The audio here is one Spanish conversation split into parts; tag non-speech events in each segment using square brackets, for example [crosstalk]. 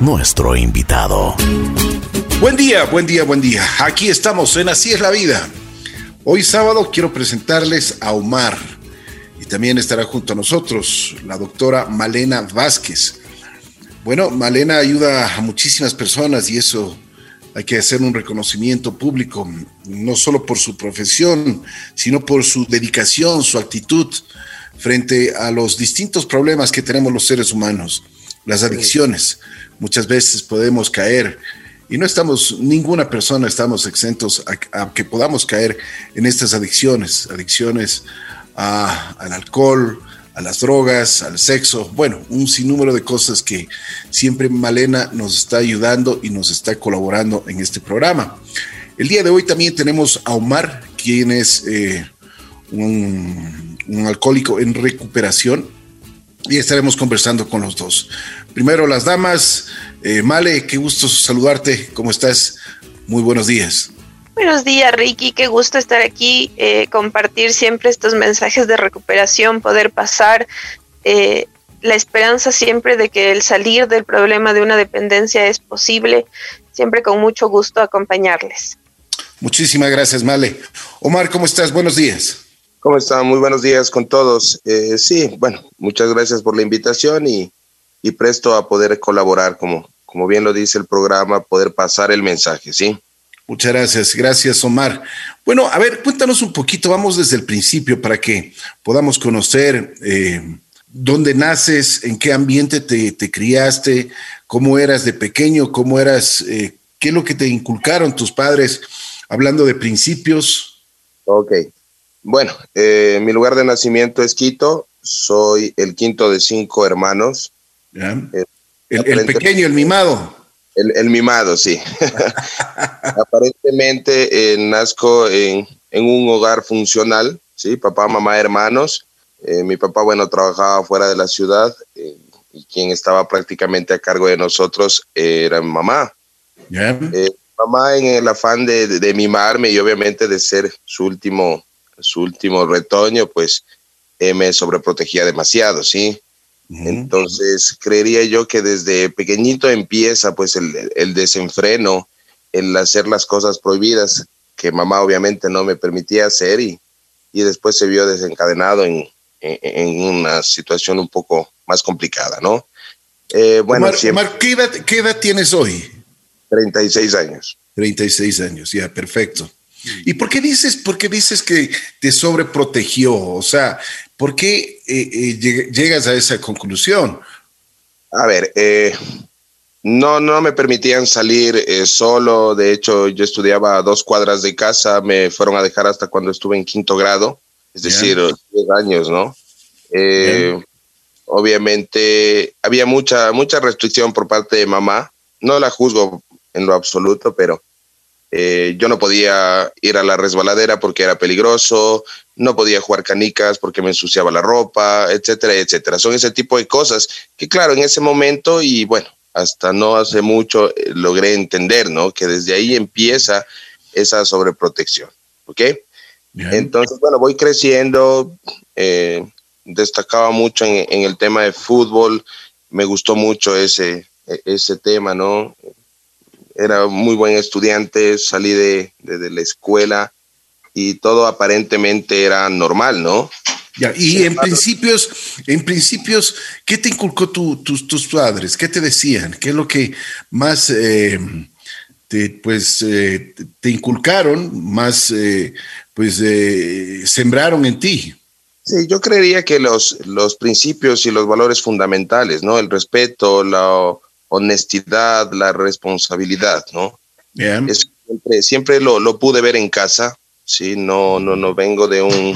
nuestro invitado. Buen día, buen día, buen día. Aquí estamos en Así es la vida. Hoy sábado quiero presentarles a Omar y también estará junto a nosotros la doctora Malena Vázquez. Bueno, Malena ayuda a muchísimas personas y eso hay que hacer un reconocimiento público, no solo por su profesión, sino por su dedicación, su actitud frente a los distintos problemas que tenemos los seres humanos, las adicciones. Muchas veces podemos caer y no estamos, ninguna persona estamos exentos a, que podamos caer en estas adicciones, adicciones al alcohol, a las drogas, al sexo, bueno, un sinnúmero de cosas que siempre Malena nos está ayudando y nos está colaborando en este programa. El día de hoy también tenemos a Omar, quien es eh, un, alcohólico en recuperación y estaremos conversando con los dos. Primero las damas, eh, Male, qué gusto saludarte, ¿cómo estás? Muy buenos días. Buenos días, Ricky. Qué gusto estar aquí, eh, compartir siempre estos mensajes de recuperación, poder pasar eh, la esperanza siempre de que el salir del problema de una dependencia es posible. Siempre con mucho gusto acompañarles. Muchísimas gracias, Male. Omar, ¿cómo estás? Buenos días. ¿Cómo están? Muy buenos días con todos. Eh, sí, bueno, muchas gracias por la invitación y, y presto a poder colaborar, como, como bien lo dice el programa, poder pasar el mensaje, ¿sí? Muchas gracias, gracias Omar. Bueno, a ver, cuéntanos un poquito, vamos desde el principio para que podamos conocer eh, dónde naces, en qué ambiente te, criaste, cómo eras de pequeño, cómo eras, eh, qué es lo que te inculcaron tus padres, hablando de principios. Ok, bueno, eh, mi lugar de nacimiento es Quito, soy el quinto de cinco hermanos. el pequeño, el mimado. El, mimado, sí. [laughs] Aparentemente eh, nazco en, un hogar funcional, ¿sí? Papá, mamá, hermanos. Eh, mi papá, bueno, trabajaba fuera de la ciudad eh, y quien estaba prácticamente a cargo de nosotros era mi mamá. mamá en el afán de, de, mimarme y obviamente de ser su último, su último retoño, pues me sobreprotegía demasiado, ¿sí? Entonces, creería yo que desde pequeñito empieza pues el, desenfreno, el hacer las cosas prohibidas que mamá obviamente no me permitía hacer y, y después se vio desencadenado en, una situación un poco más complicada, ¿no? Eh, bueno, ¿qué, edad, ¿qué edad tienes hoy? 36 años. 36 años, ya, perfecto. ¿Y por qué dices, por qué dices que te sobreprotegió? O sea, ¿por qué eh, eh, llegas a esa conclusión? A ver, eh, no, no me permitían salir solo. De hecho, yo estudiaba a dos cuadras de casa. Me fueron a dejar hasta cuando estuve en quinto grado, es decir, 10 años, ¿no? obviamente había mucha, mucha restricción por parte de mamá. No la juzgo en lo absoluto, pero eh, yo no podía ir a la resbaladera porque era peligroso, no podía jugar canicas porque me ensuciaba la ropa, etcétera, etcétera. Son ese tipo de cosas que, claro, en ese momento y bueno, hasta no hace mucho eh, logré entender, ¿no? Que desde ahí empieza esa sobreprotección, ¿ok? Entonces, bueno, voy creciendo, eh, destacaba mucho en, en, el tema de fútbol, me gustó mucho ese, e, ese tema, ¿no? Era muy buen estudiante, salí de, la escuela y todo aparentemente era normal, ¿no? Ya, y en principios, en principios, ¿qué te inculcó tus, tus padres? ¿Qué te decían? ¿Qué es lo que más eh, te, pues, eh, te inculcaron, más eh, pues, sembraron en ti? Sí, yo creería que los, los principios y los valores fundamentales, ¿no? El respeto, la honestidad, la responsabilidad, ¿no? siempre, siempre lo, lo, pude ver en casa, ¿sí? No, no, no vengo de un,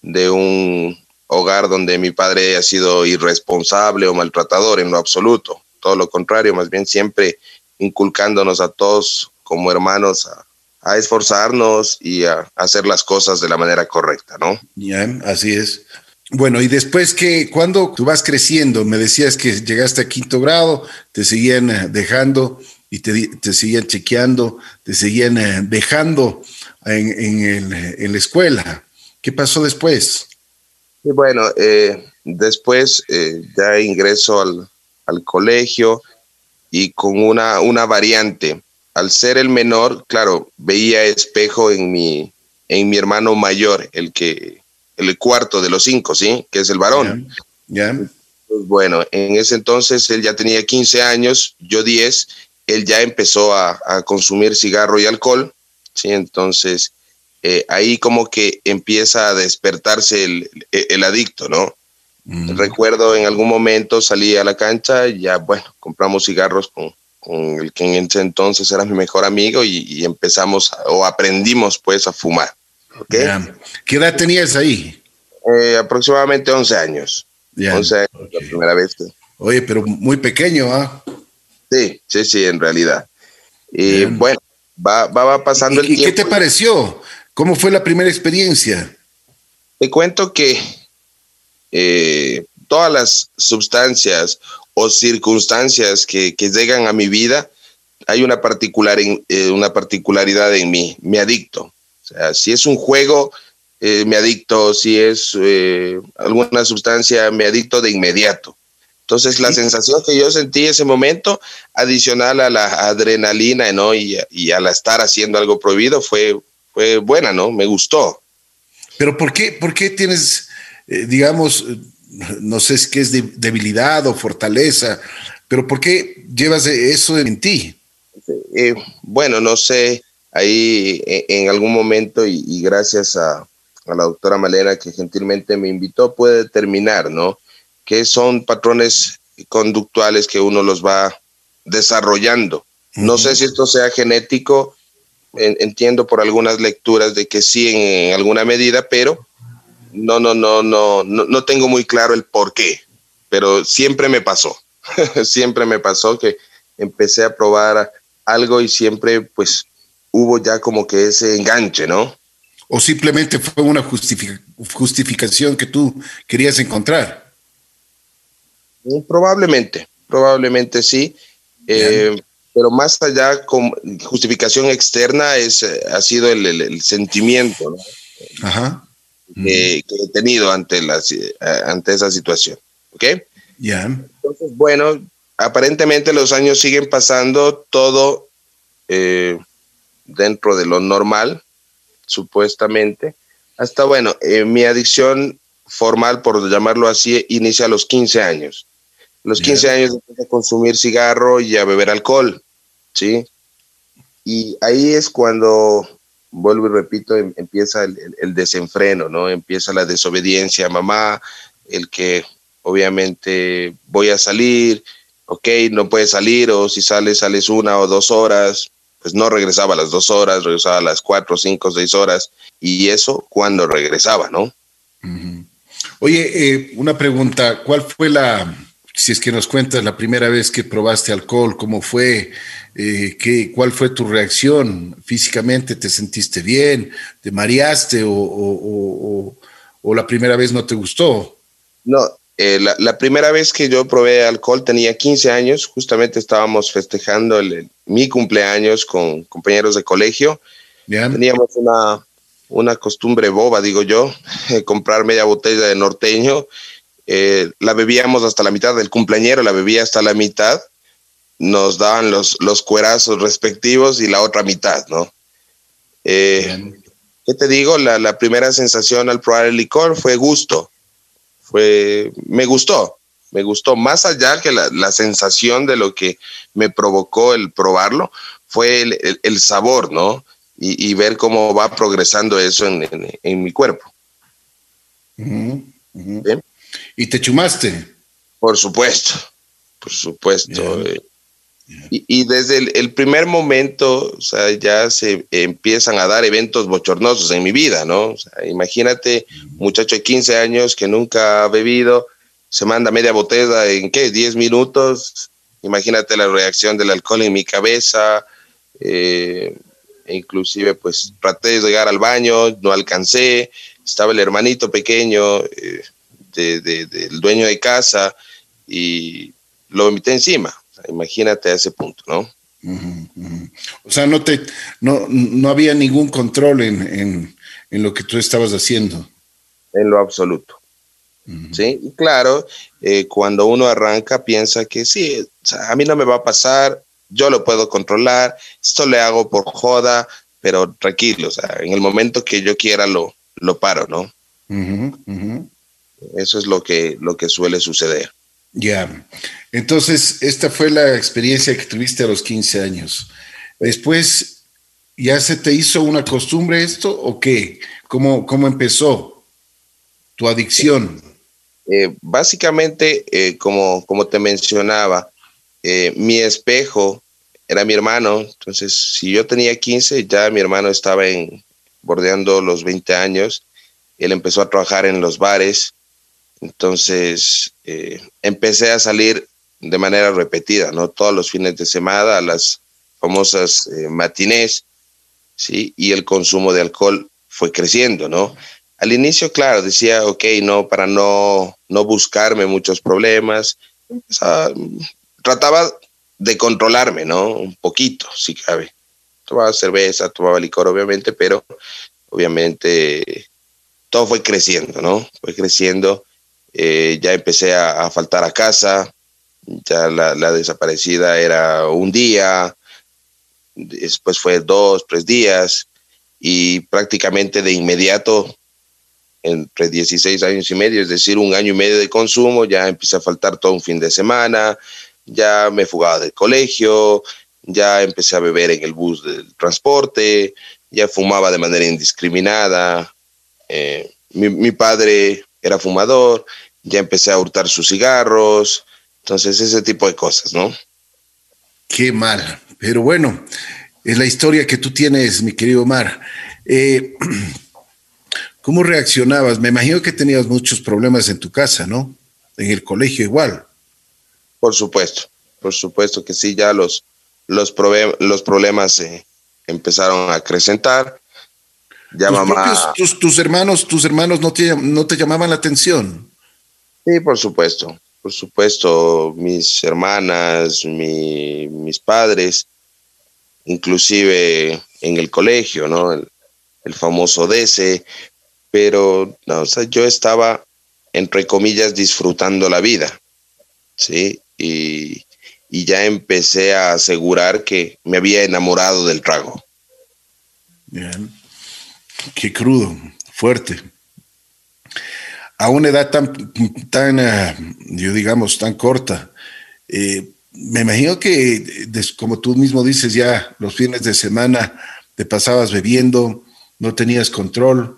de un hogar donde mi padre ha sido irresponsable o maltratador en lo absoluto. Todo lo contrario, más bien siempre inculcándonos a todos como hermanos a, a esforzarnos y a, hacer las cosas de la manera correcta, ¿no? Ya, así es. Bueno, y después que cuando tú vas creciendo, me decías que llegaste a quinto grado, te seguían eh, dejando y te, te seguían chequeando, te seguían eh, dejando en, en, la escuela. ¿Qué pasó después? bueno, eh, después ya ingreso al, al colegio y con una, una variante. Al ser el menor, claro, veía espejo en mi, en mi hermano mayor, el que, el cuarto de los cinco, ¿sí? Que es el varón. Ya. Pues bueno, en ese entonces él ya tenía 15 años, yo 10, él ya empezó a, consumir cigarro y alcohol, ¿sí? Entonces, eh, ahí como que empieza a despertarse el, el adicto, ¿no? Mm. Recuerdo en algún momento salí a la cancha y ya, bueno, compramos cigarros con, con el que en ese entonces era mi mejor amigo y, empezamos o aprendimos pues a fumar. ¿Okay? ¿Qué edad tenías ahí? Eh, aproximadamente 11 años. 11 años, la primera vez. Oye, pero muy pequeño, ¿ah? Sí, sí, sí, en realidad. Y bueno, va, va, pasando el tiempo. ¿Y qué te pareció? ¿Cómo fue la primera experiencia? Te cuento que eh, todas las sustancias o circunstancias que, llegan a mi vida, hay una, particular eh, una particularidad en mí, me adicto. Sea, si es un juego, eh, me adicto, si es alguna sustancia, me adicto de inmediato. Entonces, la sensación que yo sentí en ese momento, adicional a la adrenalina, ¿no? Y, y al estar haciendo algo prohibido, fue, fue buena, ¿no? Me gustó. Pero ¿por qué, por qué tienes eh, digamos, no sé si es debilidad o fortaleza, pero ¿por qué llevas eso en ti? Eh, bueno, no sé, ahí en, algún momento y, gracias a, la doctora Malena que gentilmente me invitó, puede determinar, ¿no? Que son patrones conductuales que uno los va desarrollando. No sé si esto sea genético, entiendo por algunas lecturas de que sí en alguna medida, pero no, no, no, no, no, tengo muy claro el por qué, pero siempre me pasó, [laughs] siempre me pasó que empecé a probar algo y siempre pues hubo ya como que ese enganche, ¿no? ¿O simplemente fue una justificación que tú querías encontrar? Mm, probablemente, probablemente sí. Eh, pero más allá, con justificación externa es, eh, ha sido el, el sentimiento, ¿no? Ajá que, he tenido ante, eh, ante esa situación. ¿Ok? Ya. Entonces, bueno, aparentemente los años siguen pasando todo eh, dentro de lo normal, supuestamente. Hasta, bueno, eh, mi adicción formal, por llamarlo así, inicia a los 15 años. A los 15 años empecé a consumir cigarro y a beber alcohol, ¿sí? Y ahí es cuando vuelvo y repito, em, empieza el, desenfreno, ¿no? Empieza la desobediencia a mamá, el que obviamente voy a salir, ok, no puedes salir, o si sales, sales una o dos horas, pues no regresaba a las dos horas, regresaba a las cuatro, cinco, seis horas, y eso cuando regresaba, ¿no? Oye, eh, una pregunta, ¿cuál fue la, si es que nos cuentas la primera vez que probaste alcohol, cómo fue, eh, ¿qué, ¿cuál fue tu reacción físicamente? ¿Te sentiste bien? ¿Te mareaste o, la primera vez no te gustó? No, eh, la, primera vez que yo probé alcohol tenía 15 años, justamente estábamos festejando mi cumpleaños con compañeros de colegio. Teníamos una, una costumbre boba, digo yo, comprar media botella de norteño eh, la bebíamos hasta la mitad, del cumpleañero la bebía hasta la mitad, nos daban los, los cuerazos respectivos y la otra mitad, ¿no? Eh, ¿Qué te digo? La, la, primera sensación al probar el licor fue gusto, fue, me gustó, me gustó, más allá que la, la sensación de lo que me provocó el probarlo, fue el, el, sabor, ¿no? Y, y, ver cómo va progresando eso en, en, mi cuerpo. ¿Y te chumaste? Por supuesto, por supuesto. Y, desde el, primer momento, o sea, ya se empiezan a dar eventos bochornosos en mi vida, ¿no? O sea, imagínate, muchacho de 15 años que nunca ha bebido, se manda media botella en qué, 10 minutos. Imagínate la reacción del alcohol en mi cabeza. Eh, inclusive, pues traté de llegar al baño, no alcancé. Estaba el hermanito pequeño. Eh, del dueño de casa y lo emite encima. Imagínate a ese punto, ¿no? O sea, no, te, no, no había ningún control en, en, lo que tú estabas haciendo. En lo absoluto. Sí, y claro, eh, cuando uno arranca piensa que sí, a mí no me va a pasar, yo lo puedo controlar, esto le hago por joda, pero tranquilo, o sea, en el momento que yo quiera lo, lo paro, ¿no? Eso es lo que, lo que suele suceder. Ya, entonces esta fue la experiencia que tuviste a los 15 años. Después, ¿ya se te hizo una costumbre esto o qué? ¿Cómo, cómo empezó tu adicción? Eh, básicamente, eh, como, como te mencionaba, eh, mi espejo era mi hermano, entonces si yo tenía 15, ya mi hermano estaba en, bordeando los 20 años, él empezó a trabajar en los bares, entonces empecé a salir de manera repetida, ¿no? Todos los fines de semana, a las famosas matinés, ¿sí? Y el consumo de alcohol fue creciendo, ¿no? Al inicio, claro, decía, ok, no, para no, no buscarme muchos problemas. trataba de controlarme, ¿no? Un poquito, si cabe. Tomaba cerveza, tomaba licor, obviamente, pero obviamente todo fue creciendo, ¿no? Fue creciendo. Eh, ya empecé a, faltar a casa, ya la, desaparecida era un día, después fue dos, tres días, y prácticamente de inmediato entre 16 años y medio, es decir, un año y medio de consumo, ya empecé a faltar todo un fin de semana, ya me fugaba del colegio, ya empecé a beber en el bus del transporte, ya fumaba de manera indiscriminada, eh, mi, padre era fumador, ya empecé a hurtar sus cigarros, entonces ese tipo de cosas, ¿no? Qué mal, pero bueno, es la historia que tú tienes, mi querido Omar. Eh, [clears throat] ¿Cómo reaccionabas? Me imagino que tenías muchos problemas en tu casa, ¿no? En el colegio igual. Por supuesto, por supuesto que sí, ya los, los, los problemas empezaron a acrecentar. Ya ¿Tus, mamá... tus, hermanos, tus hermanos no te, no te llamaban la atención. Sí, por supuesto, por supuesto, mis hermanas, mis padres, inclusive en el colegio, ¿no? El, famoso DC, pero no, o yo estaba, entre comillas, disfrutando la vida, ¿sí? Y, ya empecé a asegurar que me había enamorado del trago. Bien. Qué crudo, fuerte. A una edad tan, tan eh, yo digamos, tan corta, eh, me imagino que, como tú mismo dices, ya los fines de semana te pasabas bebiendo, no tenías control.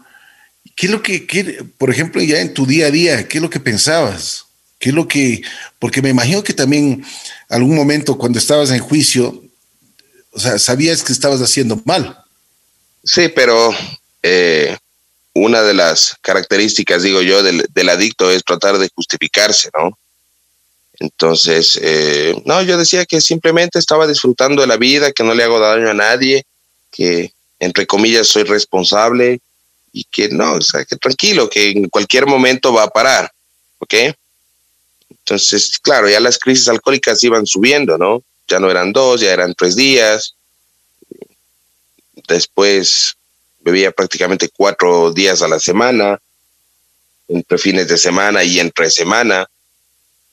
¿Qué es lo que, por ejemplo, ya en tu día a día, qué es lo que pensabas? ¿Qué es lo que, porque me imagino que también algún momento cuando estabas en juicio, o sea, sabías que estabas haciendo mal. Sí, pero eh, una de las características, digo yo, del, adicto es tratar de justificarse, ¿no? Entonces, eh, no, yo decía que simplemente estaba disfrutando de la vida, que no le hago daño a nadie, que entre comillas soy responsable, y que no, o sea, que tranquilo, que en cualquier momento va a parar, ¿ok? Entonces, claro, ya las crisis alcohólicas iban subiendo, ¿no? Ya no eran dos, ya eran tres días. Después bebía prácticamente cuatro días a la semana, entre fines de semana y entre semana.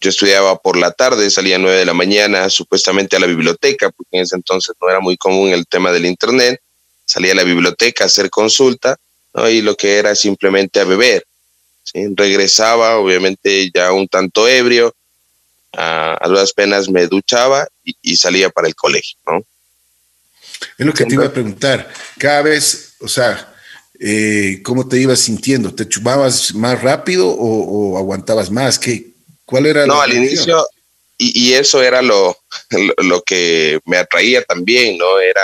Yo estudiaba por la tarde, salía a nueve de la mañana, supuestamente a la biblioteca, porque en ese entonces no era muy común el tema del Internet. Salía a la biblioteca a hacer consulta y lo que era simplemente a beber. Regresaba, obviamente, ya un tanto ebrio, a, a duras penas me duchaba y, salía para el colegio, ¿no? Es lo que te iba a preguntar. Cada vez, o sea, eh, ¿cómo te ibas sintiendo? ¿Te chupabas más rápido o, aguantabas más? ¿Qué, ¿Cuál era? No, al inicio, y, y, eso era lo, lo, que me atraía también, ¿no? Era,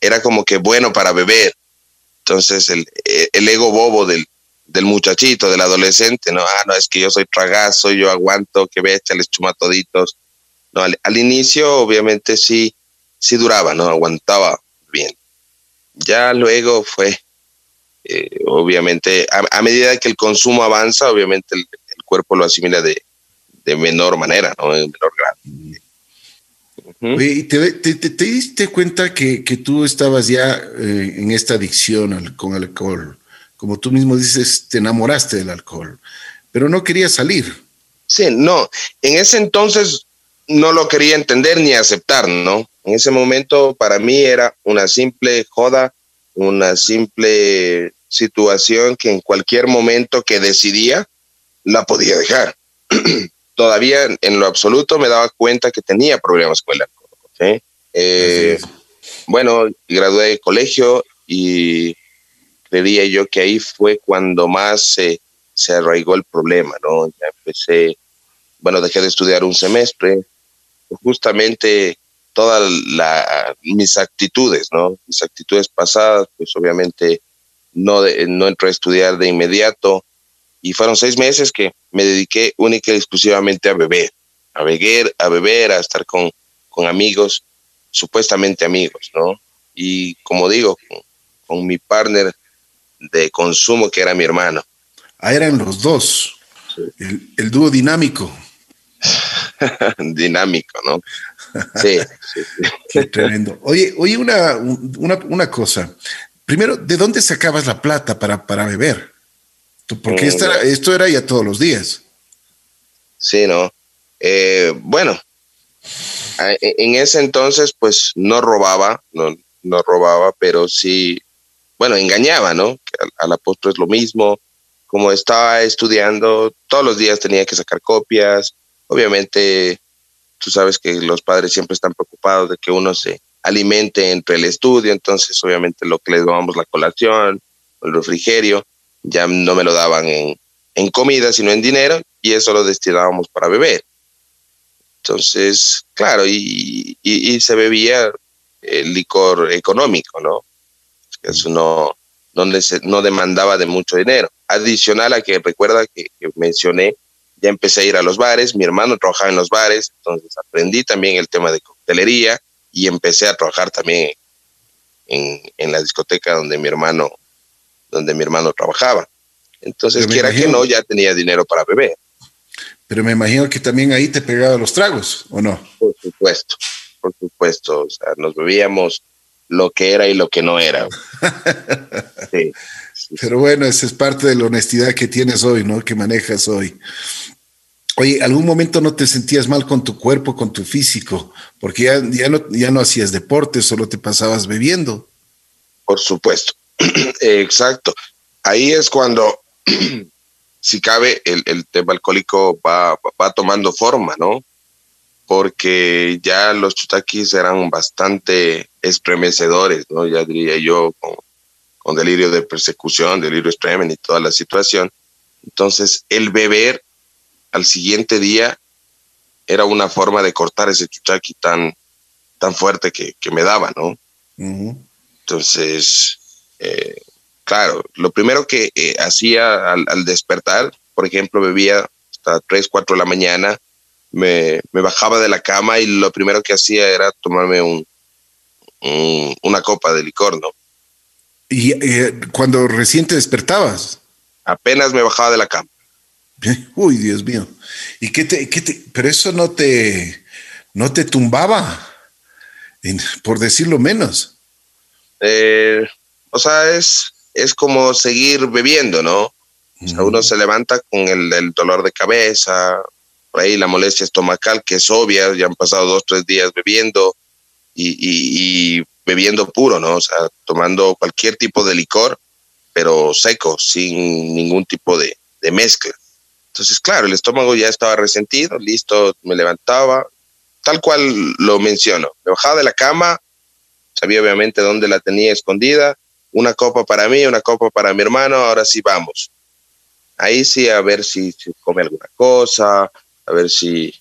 era como que bueno para beber. Entonces el, el ego bobo del, del, muchachito, del adolescente, no, ah, no, es que yo soy tragazo, yo aguanto, que bestia, les chuma toditos. No, al, inicio obviamente sí, sí duraba, ¿no? Aguantaba bien. Ya luego fue, eh, obviamente, a, medida que el consumo avanza, obviamente el, cuerpo lo asimila de, de menor manera, ¿no? En menor grado. ¿Y te, te, diste cuenta que, que tú estabas ya eh, en esta adicción con el alcohol? Como tú mismo dices, te enamoraste del alcohol. pero no quería salir. Sí, no, en ese entonces no lo quería entender ni aceptar, ¿no? En ese momento para mí era una simple joda, una simple situación que en cualquier momento que decidía la podía dejar. [clears throat] Todavía en lo absoluto me daba cuenta que tenía problemas con el alcohol. Eh, bueno, gradué de colegio y creería yo que ahí fue cuando más se, se arraigó el problema, ¿no? Ya empecé, bueno, dejé de estudiar un semestre, justamente todas mis actitudes, ¿no? Mis actitudes pasadas, pues obviamente no, no entré a estudiar de inmediato y fueron seis meses que me dediqué única y exclusivamente a beber, a beber, a beber, a estar con, con amigos, supuestamente amigos, ¿no? Y como digo, con, mi partner de consumo que era mi hermano. Ah, eran los dos, el, dúo dinámico. [laughs] dinámico, ¿no? Sí, [laughs] Qué tremendo. Oye, oye una, una, cosa. Primero, ¿de dónde sacabas la plata para, para beber? Porque esto, era, esto era ya todos los días. Sí, ¿no? Eh, bueno, en ese entonces, pues no robaba, no, no robaba, pero sí, bueno, engañaba, ¿no? A, la postre es lo mismo. Como estaba estudiando, todos los días tenía que sacar copias. Obviamente, tú sabes que los padres siempre están preocupados de que uno se alimente entre el estudio, entonces obviamente lo que les dábamos la colación, el refrigerio, ya no me lo daban en, en comida, sino en dinero, y eso lo destinábamos para beber. Entonces, claro, y, y, se bebía el licor económico, ¿no? Eso no, no, no demandaba de mucho dinero. Adicional a que recuerda que, mencioné, ya empecé a ir a los bares, mi hermano trabajaba en los bares, entonces aprendí también el tema de coctelería y empecé a trabajar también en, en la discoteca donde mi hermano, donde mi hermano trabajaba. Entonces, quiera que no, ya tenía dinero para beber. Pero me imagino que también ahí te pegaba los tragos, ¿o no? Por supuesto, por supuesto. O sea, nos bebíamos lo que era y lo que no era. [laughs] sí, Pero bueno, esa es parte de la honestidad que tienes hoy, ¿no? Que manejas hoy. Oye, ¿algún momento no te sentías mal con tu cuerpo, con tu físico? Porque ya, ya, no, ya no hacías deporte, solo te pasabas bebiendo. Por supuesto. [clears throat] Exacto. Ahí es cuando [clears throat] si cabe, el, el tema alcohólico va, va, tomando forma, ¿no? Porque ya los chutaquis eran bastante estremecedores, ¿no? Ya diría yo, con, delirio de persecución, delirio extremo y toda la situación. Entonces, el beber al siguiente día era una forma de cortar ese chuchaqui tan, tan fuerte que, que me daba, ¿no? Entonces, eh, claro, lo primero que eh, hacía al, despertar, por ejemplo, bebía hasta 3, 4 de la mañana, me, bajaba de la cama y lo primero que hacía era tomarme un, una copa de licor, ¿no? ¿Y eh, cuando recién te despertabas? Apenas me bajaba de la cama. Uy, Dios mío. ¿Y qué te, qué te, pero eso no te, no te tumbaba, por decirlo menos? Eh, o sea, es, es como seguir bebiendo, ¿no? uno se levanta con el, dolor de cabeza, por ahí la molestia estomacal, que es obvia, ya han pasado dos, tres días bebiendo y, bebiendo puro, ¿no? O sea, tomando cualquier tipo de licor, pero seco, sin ningún tipo de, de mezcla. Entonces, claro, el estómago ya estaba resentido, listo, me levantaba, tal cual lo menciono. Me bajaba de la cama, sabía obviamente dónde la tenía escondida, una copa para mí, una copa para mi hermano, ahora sí vamos. Ahí sí, a ver si, come alguna cosa, a ver si,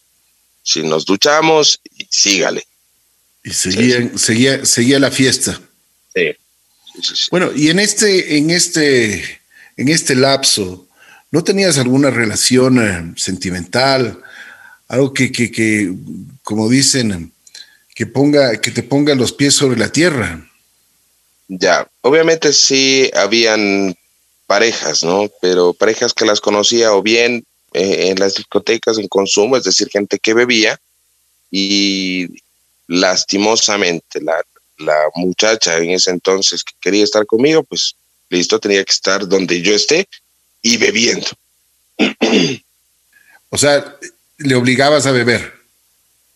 si nos duchamos sígale. Y seguía, seguía, seguía la fiesta. Sí. Bueno, y en este, en este, en este lapso, ¿no tenías alguna relación eh, sentimental? Algo que, que, que, como dicen, que ponga, que te ponga los pies sobre la tierra. Ya, obviamente sí habían parejas, ¿no? Pero parejas que las conocía o bien eh, en las discotecas en consumo, es decir, gente que bebía y lastimosamente la, la muchacha en ese entonces que quería estar conmigo, pues listo, tenía que estar donde yo esté y bebiendo. [clears throat] o sea, le obligabas a beber.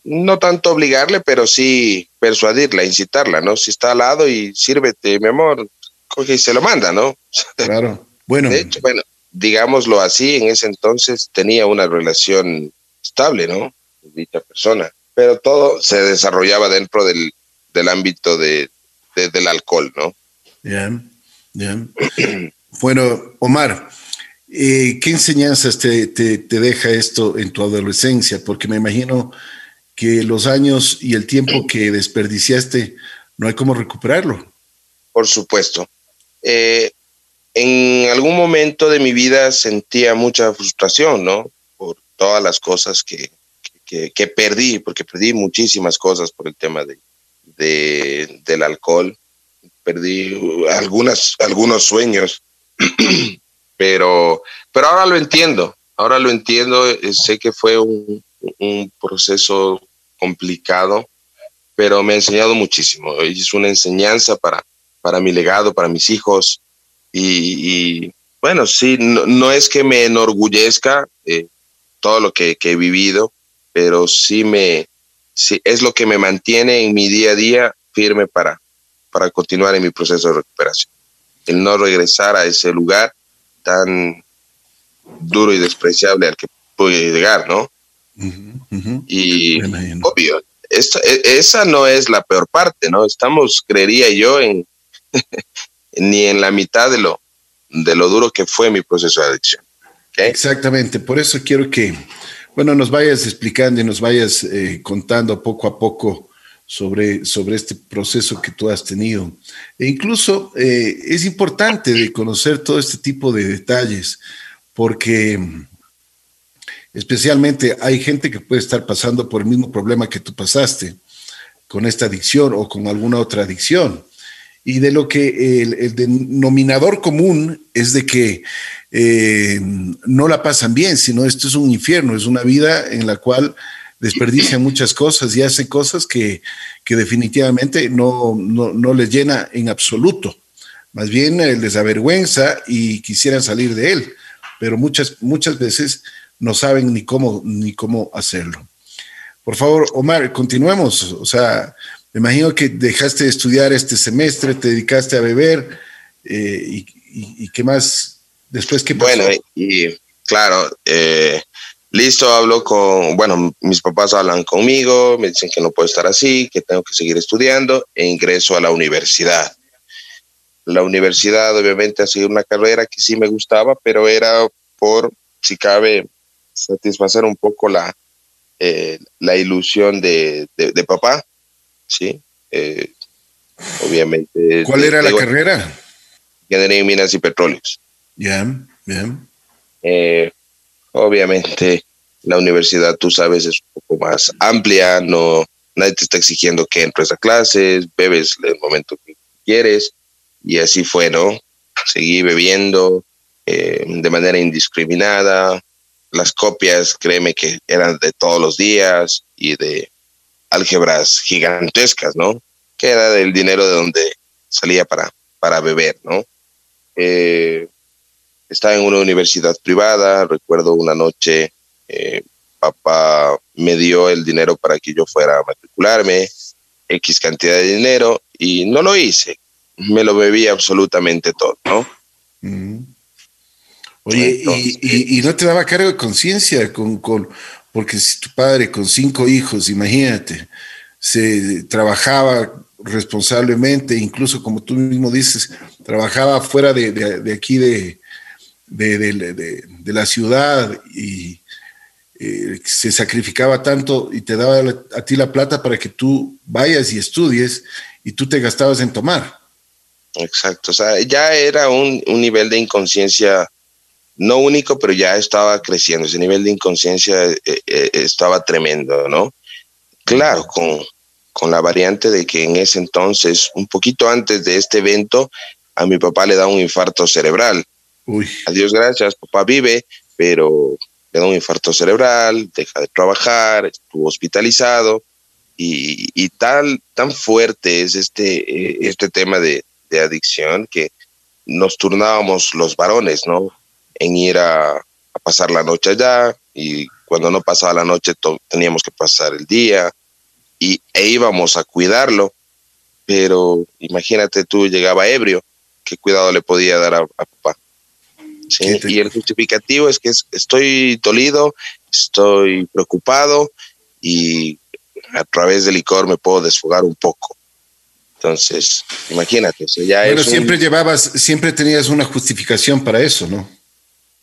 No tanto obligarle, pero sí persuadirla, incitarla, ¿no? Si está al lado y sírvete, mi amor, coge y se lo manda, ¿no? [laughs] Claro. Bueno. De hecho, bueno, digámoslo así, en ese entonces tenía una relación estable, ¿no? Dicha persona. Pero todo se desarrollaba dentro del, del ámbito de, del alcohol, ¿no? Bien, bien. bueno, Omar, eh, ¿qué enseñanzas te, te, te, deja esto en tu adolescencia? Porque me imagino que los años y el tiempo que desperdiciaste no hay cómo recuperarlo. Por supuesto. Eh, en algún momento de mi vida sentía mucha frustración, ¿no? Por todas las cosas que, que, perdí, porque perdí muchísimas cosas por el tema de, de, del alcohol. Perdí algunas, algunos sueños, [clears throat] pero, pero ahora lo entiendo, ahora lo entiendo, eh, sé que fue un, un proceso complicado, pero me ha enseñado muchísimo. Es una enseñanza para, para mi legado, para mis hijos. Y, bueno, sí, no, es que me enorgullezca eh, todo lo que, he vivido, pero sí me sí, es lo que me mantiene en mi día a día firme para, para continuar en mi proceso de recuperación. El no regresar a ese lugar tan duro y despreciable al que pude llegar, ¿no? Y obvio, esto, e, esa no es la peor parte, ¿no? Estamos, creería yo, en [laughs] ni en la mitad de lo, de lo duro que fue mi proceso de adicción. Exactamente, por eso quiero que, bueno, nos vayas explicando y nos vayas eh, contando poco a poco sobre, sobre este proceso que tú has tenido. E incluso eh, es importante de conocer todo este tipo de detalles, porque especialmente hay gente que puede estar pasando por el mismo problema que tú pasaste con esta adicción o con alguna otra adicción y de lo que el, denominador común es de que eh, no la pasan bien, sino esto es un infierno, es una vida en la cual desperdician [clears throat] muchas cosas y hace cosas que, definitivamente no, no, les llena en absoluto. Más bien eh, les avergüenza y quisieran salir de él, pero muchas, muchas veces no saben ni cómo, ni cómo hacerlo. Por favor, Omar, continuemos. O sea, me imagino que dejaste de estudiar este semestre, te dedicaste a beber eh, y, qué más después qué pasó? Bueno, y claro, eh, listo, hablo con, bueno, mis papás hablan conmigo, me dicen que no puedo estar así, que tengo que seguir estudiando e ingreso a la universidad. La universidad obviamente ha sido una carrera que sí me gustaba, pero era por, si cabe, satisfacer un poco la, eh, la ilusión de, de papá ¿sí? Eh, obviamente. ¿Cuál era la carrera? Ingeniería en minas y petróleos. Bien, bien. Eh, obviamente la universidad, tú sabes, es un poco más amplia, no, nadie te está exigiendo que entres a clases, bebes el momento que quieres, y así fue, ¿no? Seguí bebiendo eh, de manera indiscriminada, las copias, créeme que eran de todos los días y de álgebras gigantescas, ¿no? Que era del dinero de donde salía para, para beber, ¿no? Eh, estaba en una universidad privada, recuerdo una noche, eh, papá me dio el dinero para que yo fuera a matricularme, X cantidad de dinero, y no lo hice, me lo bebí absolutamente todo, ¿no? Mm. Oye, y, no te daba cargo de conciencia con, con, porque si tu padre con cinco hijos, imagínate, se trabajaba responsablemente, incluso como tú mismo dices, trabajaba fuera de, aquí de, de, la ciudad y eh, se sacrificaba tanto y te daba a ti la plata para que tú vayas y estudies y tú te gastabas en tomar. Exacto, o sea, ya era un, un nivel de inconsciencia no único, pero ya estaba creciendo, ese nivel de inconsciencia eh, eh, estaba tremendo, ¿no? Claro, con, con la variante de que en ese entonces, un poquito antes de este evento, a mi papá le da un infarto cerebral. Uy. A Dios gracias, papá vive, pero le da un infarto cerebral, deja de trabajar, estuvo hospitalizado y, y tal, tan fuerte es este, eh, este tema de, de adicción que nos turnábamos los varones, ¿no? en ir a, a pasar la noche allá y cuando no pasaba la noche teníamos que pasar el día y, e íbamos a cuidarlo, pero imagínate tú, llegaba ebrio, ¿qué cuidado le podía dar a, papá? Y el justificativo es que estoy dolido, estoy preocupado y a través del licor me puedo desfogar un poco. Entonces, imagínate. ya bueno, siempre llevabas, siempre tenías una justificación para eso, ¿no?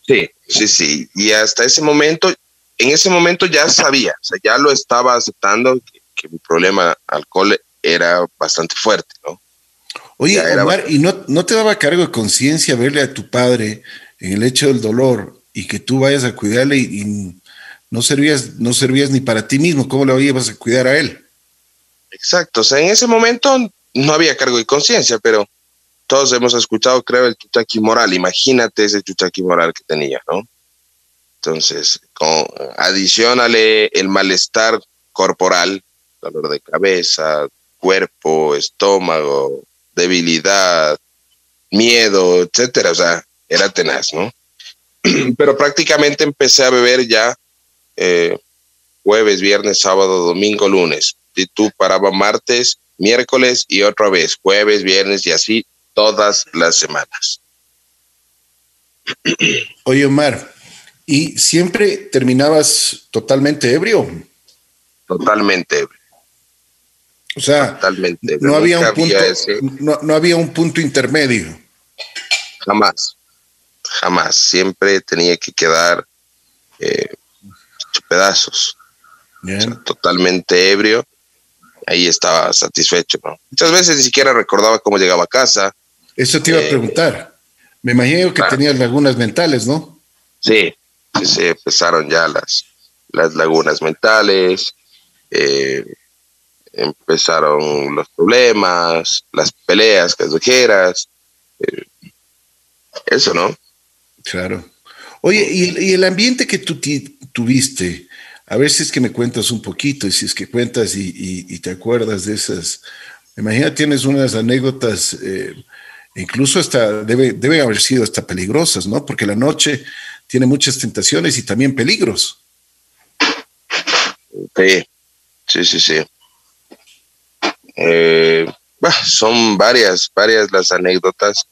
Sí, sí, sí. Y hasta ese momento, en ese momento ya sabía, o sea, ya lo estaba aceptando que, mi problema alcohol era bastante fuerte, ¿no? Oye, Omar, ¿y no, no te daba cargo de conciencia verle a tu padre en el hecho del dolor y que tú vayas a cuidarle y, no servías, no servías ni para ti mismo? ¿Cómo le ibas a cuidar a él? Exacto, o sea, en ese momento no había cargo de conciencia, pero todos hemos escuchado, creo, el chuchaqui moral. Imagínate ese chuchaqui moral que tenía, ¿no? Entonces, con, adicionale el malestar corporal, dolor de cabeza, cuerpo, estómago, debilidad, miedo, etcétera. O sea, era tenaz, ¿no? [clears throat] Pero prácticamente empecé a beber ya eh, jueves, viernes, sábado, domingo, lunes. Y tú paraba martes, miércoles y otra vez, jueves, viernes y así todas las semanas. [clears throat] Oye, Omar, ¿y siempre terminabas totalmente ebrio? Totalmente ebrio. O sea, No, había un punto, no, había un punto intermedio. Jamás, jamás. Siempre tenía que quedar eh, pedazos. totalmente ebrio. Ahí estaba satisfecho. Muchas veces ni siquiera recordaba cómo llegaba a casa. Eso te iba a eh, preguntar. Me imagino que tenías lagunas mentales, ¿no? Sí, sí, sí, empezaron ya las, las lagunas mentales, eh, empezaron los problemas, las peleas callejeras, eh, eso, ¿no? Claro. Oye, ¿y, el ambiente que tú tuviste? A ver si es que me cuentas un poquito, y si es que cuentas y, te acuerdas de esas. Me imagino tienes unas anécdotas incluso hasta debe, debe haber sido hasta peligrosas, ¿no? Porque la noche tiene muchas tentaciones y también peligros. Sí, sí, sí, sí. Eh, son varias, varias las anécdotas.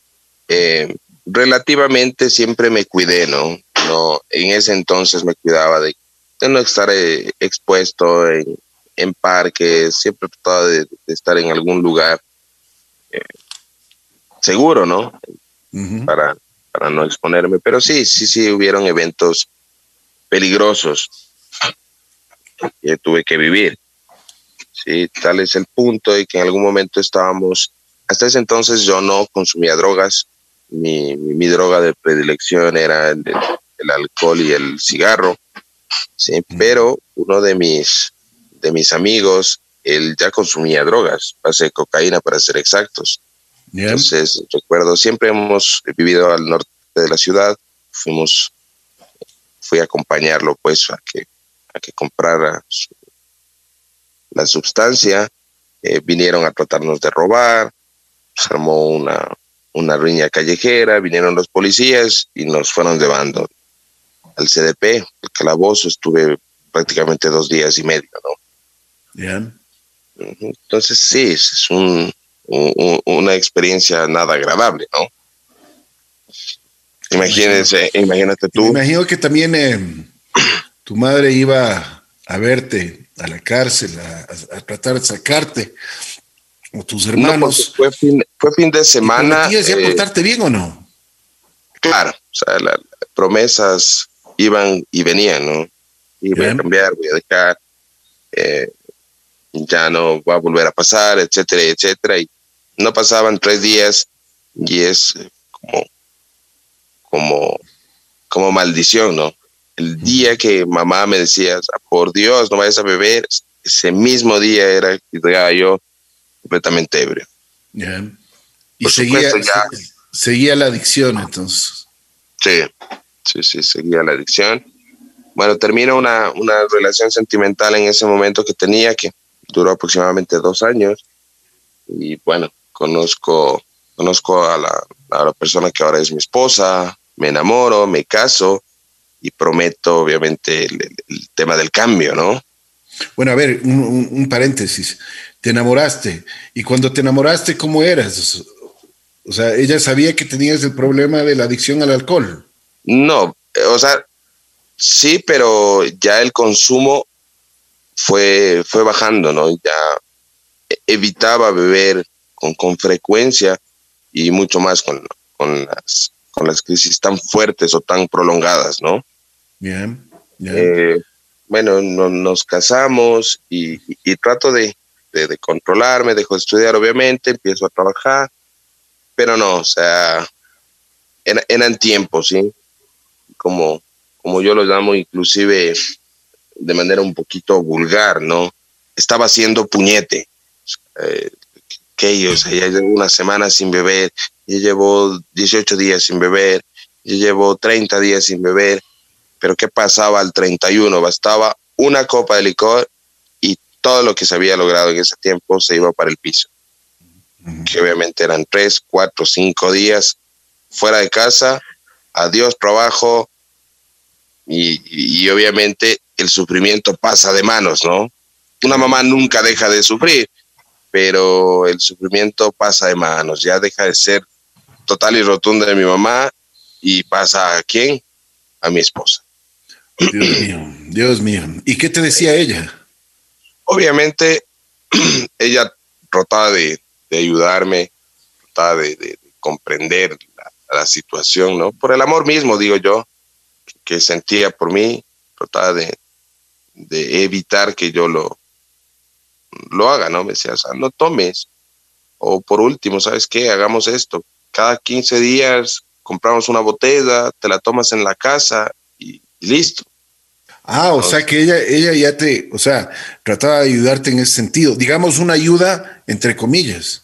Eh, relativamente siempre me cuidé, ¿no? No, en ese entonces me cuidaba de, no estar eh, expuesto en, en, parques, siempre trataba de, estar en algún lugar seguro, ¿no? para, para no exponerme. Pero sí, sí, sí, hubieron eventos peligrosos que tuve que vivir. Sí, tal es el punto y que en algún momento estábamos, hasta ese entonces yo no consumía drogas, mi, mi, droga de predilección era el, el, alcohol y el cigarro, sí, pero uno de mis, de mis amigos, él ya consumía drogas, base cocaína para ser exactos. Entonces, recuerdo, siempre hemos vivido al norte de la ciudad, fuimos, fui a acompañarlo pues a que, a que comprara la sustancia, eh, vinieron a tratarnos de robar, se armó una, una riña callejera, vinieron los policías y nos fueron llevando al CDP, el calabozo, estuve prácticamente dos días y medio, ¿no? Entonces sí, es un, una experiencia nada agradable, ¿no? Imagínense, imagínate tú. Me imagino que también eh, tu madre iba a verte a la cárcel, a, tratar de sacarte, o tus hermanos. fue, fin, fue fin de semana. ¿Ibas a portarte bien o no? Claro, o sea, las promesas iban y venían, ¿no? Iba a cambiar, voy a dejar, eh, ya no va a volver a pasar, etcétera, etcétera. Y no pasaban tres días y es como, como, como maldición, ¿no? El día que mamá me decía, por Dios, no vayas a beber, ese mismo día era que llegaba yo completamente ebrio. Y seguía, seguía la adicción entonces. Sí, sí, sí, seguía la adicción. Bueno, termina una, una relación sentimental en ese momento que tenía, que duró aproximadamente dos años. Y bueno, conozco, conozco a la, a la persona que ahora es mi esposa, me enamoro, me caso y prometo obviamente el, tema del cambio, ¿no? Bueno, a ver, un, paréntesis. Te enamoraste y cuando te enamoraste, ¿cómo eras? O sea, ella sabía que tenías el problema de la adicción al alcohol. No, o sea, sí, pero ya el consumo fue, fue bajando, ¿no? Ya evitaba beber con, con frecuencia y mucho más con, con, las, con las crisis tan fuertes o tan prolongadas, ¿no? Bien. Eh, bueno, nos casamos y, trato de, de, controlarme, dejo de estudiar, obviamente, empiezo a trabajar, pero no, o sea, eran, tiempos, ¿sí? Como, como yo lo llamo, inclusive de manera un poquito vulgar, ¿no? Estaba haciendo puñete. Eh, que o sea, ya llevo una semana sin beber, ya llevo 18 días sin beber, ya llevo 30 días sin beber, pero ¿qué pasaba al 31? Bastaba una copa de licor todo lo que se había logrado en ese tiempo se iba para el piso. Que obviamente eran 3, 4, 5 días fuera de casa, adiós trabajo y, y obviamente el sufrimiento pasa de manos, ¿no? Una mamá nunca deja de sufrir, pero el sufrimiento pasa de manos, ya deja de ser total y rotunda de mi mamá y pasa a quién? A mi esposa. Dios mío, Dios mío. ¿Y qué te decía ella? Obviamente, [clears throat] ella trataba de, ayudarme, trataba de, comprender la, situación, ¿no? Por el amor mismo, digo yo, que, sentía por mí, trataba de, evitar que yo lo, lo haga, ¿no? Me decía, o sea, no tomes. O por último, ¿sabes qué? Hagamos esto. Cada 15 días compramos una botella, te la tomas en la casa y listo. Ah, o sea que ella, ella ya te, o sea, trataba de ayudarte en ese sentido. Digamos una ayuda entre comillas.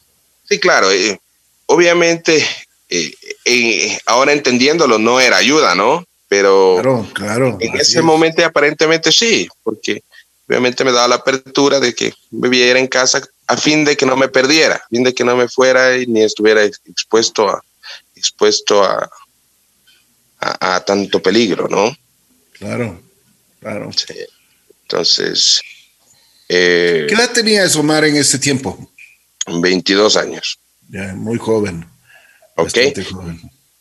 Sí, claro. Eh, obviamente, eh, eh, ahora entendiéndolo, no era ayuda, ¿no? Pero claro, claro, en ese momento aparentemente sí, porque obviamente me daba la apertura de que viviera en casa a fin de que no me perdiera, a fin de que no me fuera y ni estuviera expuesto a expuesto a, a tanto peligro, ¿no? Claro. Claro. Entonces. Eh, ¿Qué edad tenía Omar en ese tiempo? 22 años. Ya, muy joven. Ok.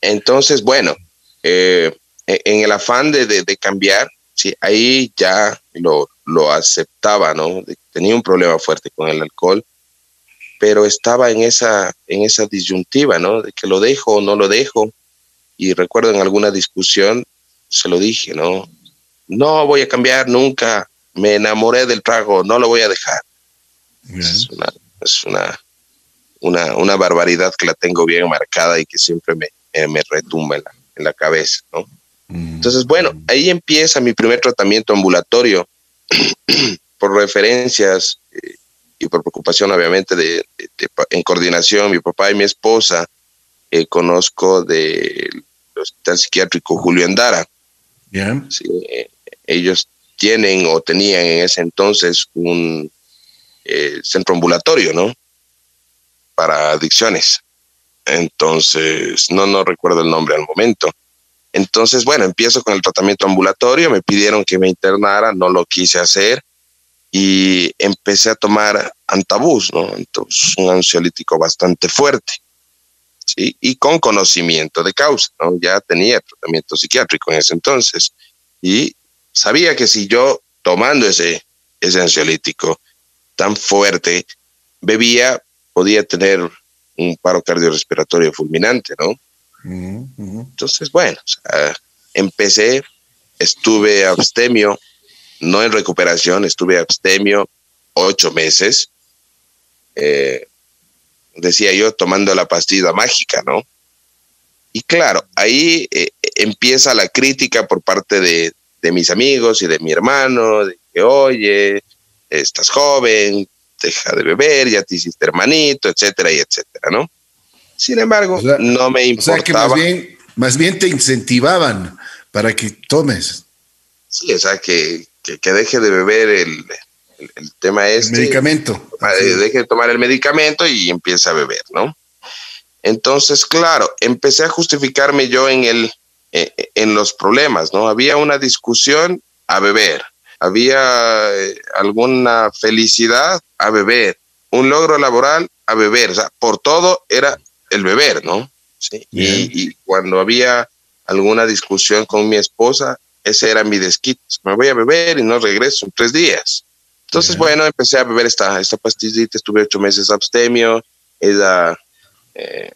Entonces, bueno, eh, e, en el afán de, de, cambiar, sí, ahí ya lo, lo aceptaba, ¿no? Tenía un problema fuerte con el alcohol, pero estaba en esa, en esa disyuntiva, ¿no? De que lo dejo o no lo dejo. Y recuerdo en alguna discusión, se lo dije, ¿no? No voy a cambiar nunca, me enamoré del trago, no lo voy a dejar. Es, una, una, una, barbaridad que la tengo bien marcada y que siempre me, me retumba en la, cabeza, ¿no? Mm. Entonces, bueno, ahí empieza mi primer tratamiento ambulatorio [clears throat] por referencias eh, y por preocupación, obviamente, de, en coordinación, mi papá y mi esposa, eh, conozco del Hospital Psiquiátrico Julio Andara. Sí, eh, ellos tienen o tenían en ese entonces un eh, centro ambulatorio, ¿no? Para adicciones. Entonces, no, no recuerdo el nombre al momento. Entonces, bueno, empiezo con el tratamiento ambulatorio, me pidieron que me internara, no lo quise hacer y empecé a tomar antabús, ¿no? Entonces, un ansiolítico bastante fuerte, ¿sí? Y con conocimiento de causa, ¿no? Ya tenía tratamiento psiquiátrico en ese entonces y sabía que si yo tomando ese, ese ansiolítico tan fuerte bebía, podía tener un paro cardiorrespiratorio fulminante, ¿no? Entonces, bueno, empecé, estuve abstemio, no en recuperación, estuve abstemio ocho meses. Eh, decía yo, tomando la pastilla mágica, ¿no? Y claro, ahí eh, empieza la crítica por parte de, de mis amigos y de mi hermano, de que, oye, estás joven, deja de beber, ya te hiciste hermanito, etcétera y etcétera, ¿no? Sin embargo, no me importaba. O sea, que más bien, más bien te incentivaban para que tomes. Sí, o sea, que, que, deje de beber el, el, tema este. El medicamento. Deje de tomar el medicamento y empiece a beber, ¿no? Entonces, claro, empecé a justificarme yo en el, eh, en los problemas, ¿no? Había una discusión a beber, había eh, alguna felicidad a beber, un logro laboral a beber, o sea, por todo era el beber, ¿no? Sí. Y, cuando había alguna discusión con mi esposa, ese era mi desquite. Me voy a beber y no regreso en tres días. Entonces, bueno, empecé a beber esta, esta pastillita, estuve ocho meses abstemio, ella eh,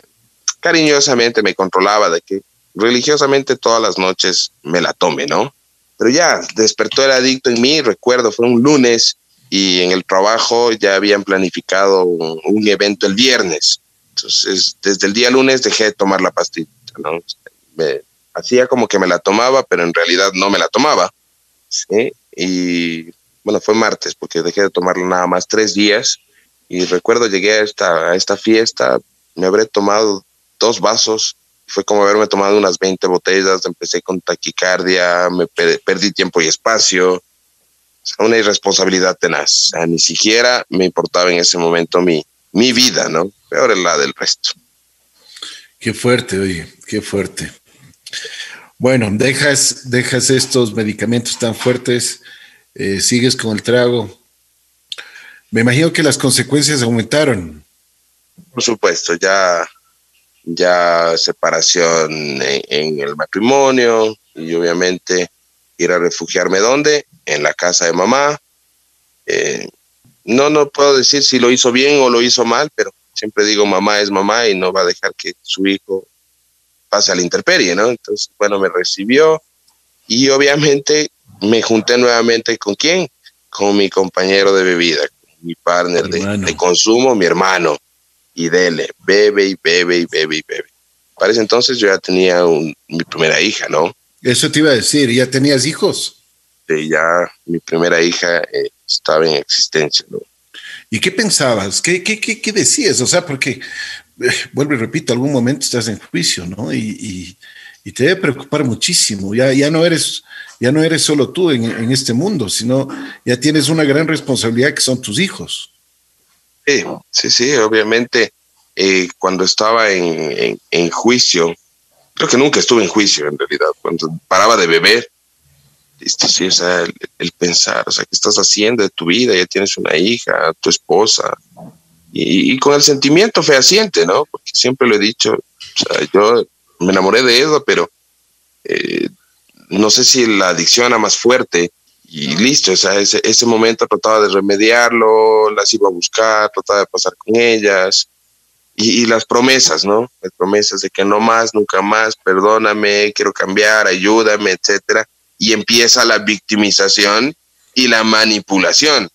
cariñosamente me controlaba de que religiosamente todas las noches me la tome, ¿no? Pero ya despertó el adicto en mí, recuerdo, fue un lunes y en el trabajo ya habían planificado un, evento el viernes. Entonces, desde el día lunes dejé de tomar la pastilla, ¿no? Me, hacía como que me la tomaba, pero en realidad no me la tomaba. ¿sí? Y bueno, fue martes, porque dejé de tomarla nada más tres días. Y recuerdo, llegué a esta, a esta fiesta, me habré tomado dos vasos fue como haberme tomado unas 20 botellas, empecé con taquicardia, me perdí tiempo y espacio, una irresponsabilidad tenaz, ni siquiera me importaba en ese momento mi, mi vida, ¿no? Peor es la del resto. Qué fuerte, oye, qué fuerte. Bueno, dejas, dejas estos medicamentos tan fuertes, eh, sigues con el trago. Me imagino que las consecuencias aumentaron. Por supuesto, ya ya separación en, el matrimonio y obviamente ir a refugiarme ¿dónde? En la casa de mamá. Eh, no, no puedo decir si lo hizo bien o lo hizo mal, pero siempre digo mamá es mamá y no va a dejar que su hijo pase a la intemperie, ¿no? Entonces, bueno, me recibió y obviamente me junté nuevamente con quién? Con mi compañero de bebida, mi partner de, de, consumo, mi hermano y dele, bebe y bebe y bebe y bebe. Para ese entonces yo ya tenía mi primera hija, ¿no? Eso te iba a decir, ¿ya tenías hijos? Sí, ya mi primera hija eh, estaba en existencia, ¿no? ¿Y qué pensabas? ¿Qué, qué, qué, qué decías? O sea, porque, eh, vuelvo y repito, algún momento estás en juicio, ¿no? Y, y, te debe preocupar muchísimo. Ya, ya, no, eres, ya no eres solo tú en, en este mundo, sino ya tienes una gran responsabilidad que son tus hijos. Sí, sí, sí, obviamente eh, cuando estaba en, en, juicio, creo que nunca estuve en juicio en realidad, cuando paraba de beber, este, sí, o sea, el, pensar, o sea, ¿qué estás haciendo de tu vida? Ya tienes una hija, tu esposa, y, con el sentimiento fehaciente, ¿no? Porque siempre lo he dicho, o sea, yo me enamoré de eso, pero eh, no sé si la adicción era más fuerte y listo, o sea, ese, ese momento trataba de remediarlo, las iba a buscar, trataba de pasar con ellas, y, las promesas, ¿no? Las promesas de que no más, nunca más, perdóname, quiero cambiar, ayúdame, etcétera. Y empieza la victimización y la manipulación.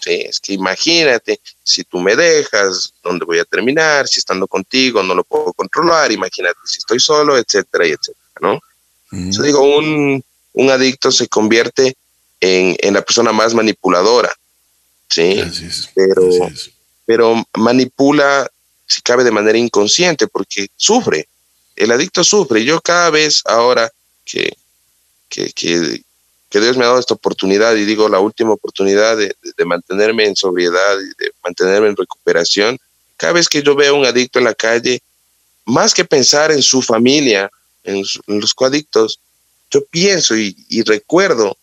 Sí, es que imagínate, si tú me dejas, ¿dónde voy a terminar? Si estando contigo no lo puedo controlar, imagínate si estoy solo, etcétera, y etcétera, ¿no? Yo digo, un, un adicto se convierte en, la persona más manipuladora. Sí, pero, pero manipula, si cabe, de manera inconsciente, porque sufre. El adicto sufre. Yo cada vez ahora que, que, que, Dios me ha dado esta oportunidad, y digo la última oportunidad de, mantenerme en sobriedad y de mantenerme en recuperación, cada vez que yo veo a un adicto en la calle, más que pensar en su familia, en, los coadictos, yo pienso y, y recuerdo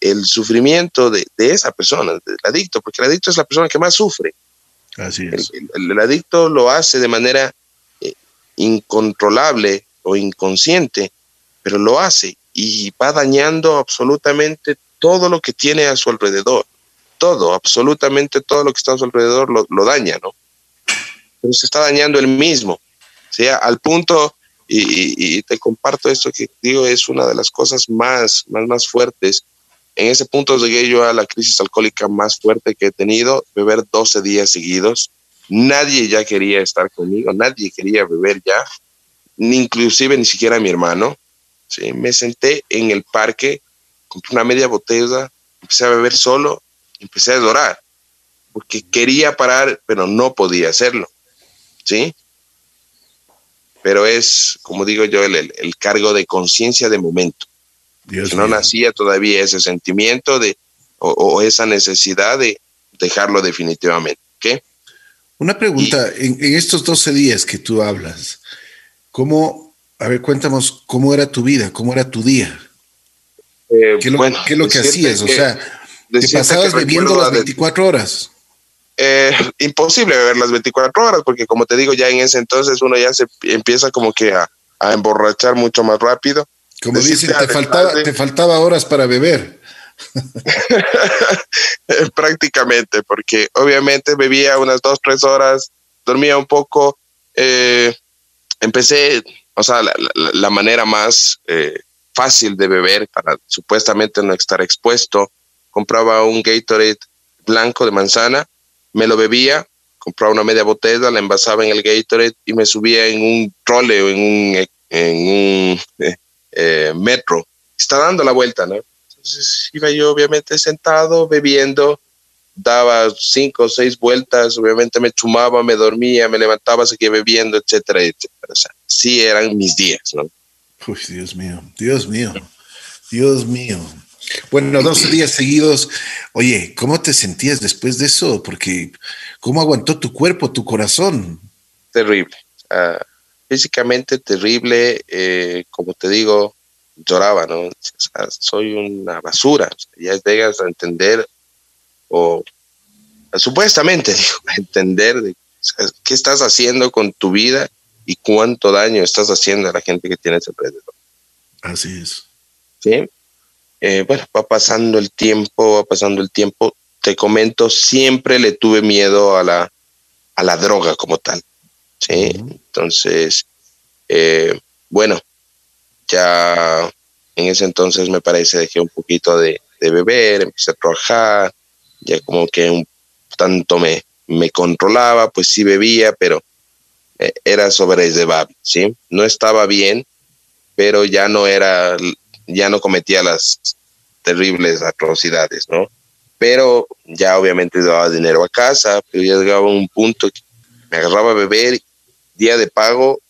el sufrimiento de, esa persona, del adicto, porque el adicto es la persona que más sufre. Así es. El, adicto lo hace de manera eh, incontrolable o inconsciente, pero lo hace y va dañando absolutamente todo lo que tiene a su alrededor. Todo, absolutamente todo lo que está a su alrededor lo, daña, ¿no? Pero se está dañando él mismo. sea, al punto, y, y, te comparto esto que digo, es una de las cosas más, más, más fuertes en ese punto llegué yo a la crisis alcohólica más fuerte que he tenido, beber 12 días seguidos. Nadie ya quería estar conmigo, nadie quería beber ya, ni inclusive ni siquiera mi hermano. ¿sí? Me senté en el parque, compré una media botella, empecé a beber solo, empecé a llorar, porque quería parar, pero no podía hacerlo. ¿sí? Pero es, como digo yo, el, el cargo de conciencia de momento no nacía todavía ese sentimiento de, o, esa necesidad de dejarlo definitivamente. ¿Qué? Una pregunta, en, estos 12 días que tú hablas, ¿cómo, A ver, cuéntanos cómo era tu vida, cómo era tu día. Eh, ¿Qué, es lo que hacías? o sea, ¿te pasabas bebiendo las 24 horas? Eh, imposible beber las 24 horas, porque como te digo, ya en ese entonces uno ya se empieza como que a, emborrachar mucho más rápido. Como dicen, te faltaba, te faltaba horas para beber. [laughs] Prácticamente, porque obviamente bebía unas dos, tres horas, dormía un poco. Eh, empecé, o sea, la, manera más eh, fácil de beber para supuestamente no estar expuesto. Compraba un Gatorade blanco de manzana, me lo bebía, compraba una media botella, la envasaba en el Gatorade y me subía en un trole o en un, en un eh, metro. Está dando la vuelta, ¿no? Entonces iba yo obviamente sentado, bebiendo, daba cinco o seis vueltas, obviamente me chumaba, me dormía, me levantaba, seguía bebiendo, etcétera, etcétera. O sea, sí eran mis días, ¿no? Uy, Dios mío, Dios mío, Dios mío. Bueno, 12 días seguidos. Oye, ¿cómo te sentías después de eso? Porque, ¿cómo aguantó tu cuerpo, tu corazón? Terrible. Físicamente terrible. Eh, como te digo, lloraba, ¿no? soy una basura, ya llegas a entender, o supuestamente, [laughs] digo, a entender de, qué estás haciendo con tu vida y cuánto daño estás haciendo a la gente que tienes alrededor. Así es. Sí. Eh, bueno, va pasando el tiempo, va pasando el tiempo. Te comento, siempre le tuve miedo a la, a la droga como tal. Sí. Entonces, eh, bueno, ya en ese entonces me parece dejé un poquito de, beber, empecé a trabajar, ya como que un tanto me, me controlaba, pues sí bebía, pero eh, era sobrellevable, ¿sí? No estaba bien, pero ya no era, ya no cometía las terribles atrocidades, ¿no? Pero ya obviamente daba dinero a casa, pero ya llegaba un punto que me agarraba a beber, día de pago,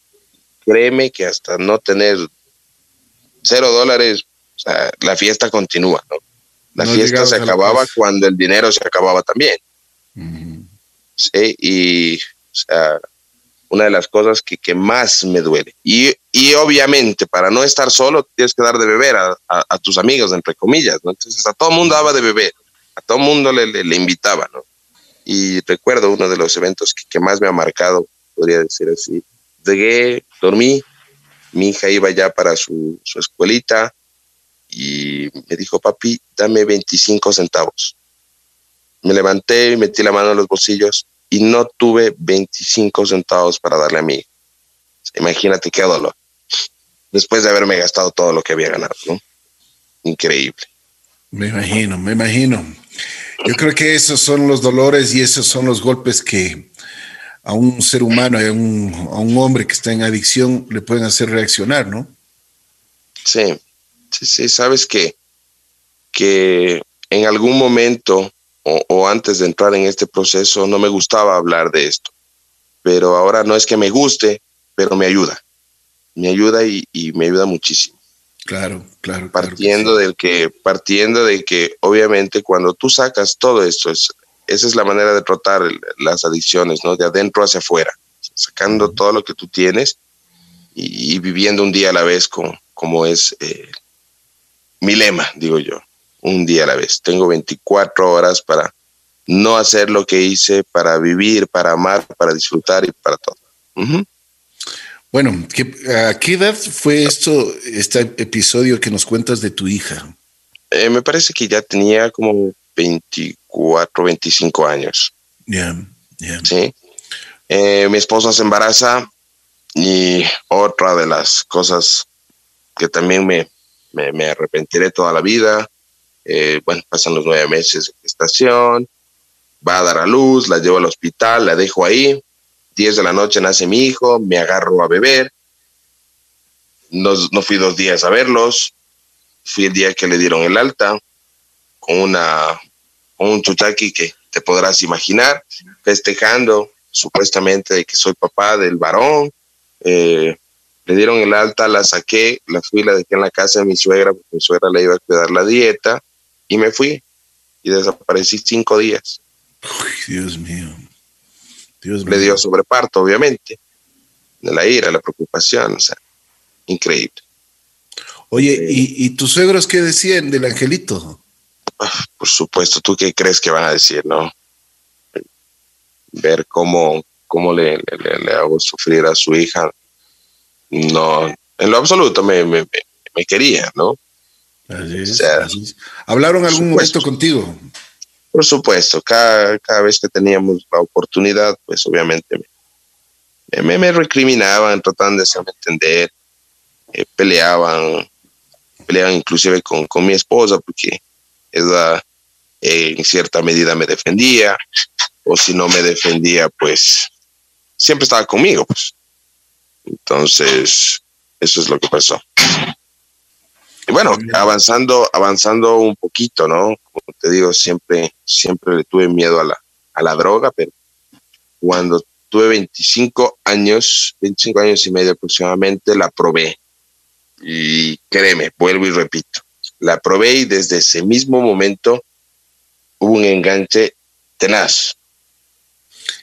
créeme que hasta no tener cero dólares, o sea, la fiesta continúa, ¿no? La fiesta se acababa cuando el dinero se acababa también. Sí, y, o sea, una de las cosas que, que más me duele. Y, y, obviamente, para no estar solo, tienes que dar de beber a, a, tus amigos, entre comillas, ¿no? Entonces, a todo mundo daba de beber, a todo mundo le, le, invitaba, ¿no? Y recuerdo uno de los eventos que, que más me ha marcado, podría decir así. Llegué, dormí, mi hija iba ya para su, escuelita y me dijo, papi, dame 25 centavos. Me levanté y metí la mano en los bolsillos y no tuve 25 centavos para darle a mí. Imagínate qué dolor. Después de haberme gastado todo lo que había ganado, ¿no? Increíble. Me imagino, me imagino. Yo creo que esos son los dolores y esos son los golpes que a un ser humano, a un, a un hombre que está en adicción, le pueden hacer reaccionar, ¿no? Sí, sí, sí, sabes que, que en algún momento o, antes de entrar en este proceso no me gustaba hablar de esto, pero ahora no es que me guste, pero me ayuda, me ayuda y, me ayuda muchísimo. Claro, claro. Partiendo del que, partiendo de que obviamente cuando tú sacas todo esto, es, esa es la manera de tratar las adicciones, ¿no? De adentro hacia afuera, sacando todo lo que tú tienes y, viviendo un día a la vez con, como es eh, mi lema, digo yo, un día a la vez. Tengo 24 horas para no hacer lo que hice, para vivir, para amar, para disfrutar y para todo. Bueno, ¿a qué edad fue esto, este episodio que nos cuentas de tu hija? Eh, me parece que ya tenía como 24, 25 años. Ya, ya. Sí. Eh, mi esposa se embaraza y otra de las cosas que también me, me, arrepentiré toda la vida. Eh, bueno, pasan los nueve meses de gestación, va a dar a luz, la llevo al hospital, la dejo ahí. Diez de la noche nace mi hijo, me agarro a beber. No, no fui dos días a verlos. Fui el día que le dieron el alta una un chuchaqui que te podrás imaginar, festejando supuestamente de que soy papá del varón. Eh, le dieron el alta, la saqué, la fui, la dejé en la casa de mi suegra, porque mi suegra le iba a cuidar la dieta, y me fui. Y desaparecí cinco días. Dios mío. Dios le dio sobreparto, obviamente. De la ira, la preocupación, o sea, increíble. Oye, ¿y, ¿y tus suegros qué decían del angelito? Por supuesto, ¿tú qué crees que van a decir, no? Ver cómo, cómo le, le, hago sufrir a su hija, no, en lo absoluto me, me, me quería, ¿no? ¿Hablaron algún momento contigo? Por supuesto, cada, cada vez que teníamos la oportunidad, pues obviamente me, me, recriminaban, trataban de hacerme entender, eh, peleaban, peleaban inclusive con, con mi esposa, porque ella eh, en cierta medida me defendía, o si no me defendía, pues siempre estaba conmigo, pues. Entonces, eso es lo que pasó. Y bueno, avanzando, avanzando un poquito, ¿no? Como te digo, siempre, siempre le tuve miedo a la, a la droga, pero cuando tuve 25 años, 25 años y medio aproximadamente, la probé. Y créeme, vuelvo y repito, la probé y desde ese mismo momento hubo un enganche tenaz.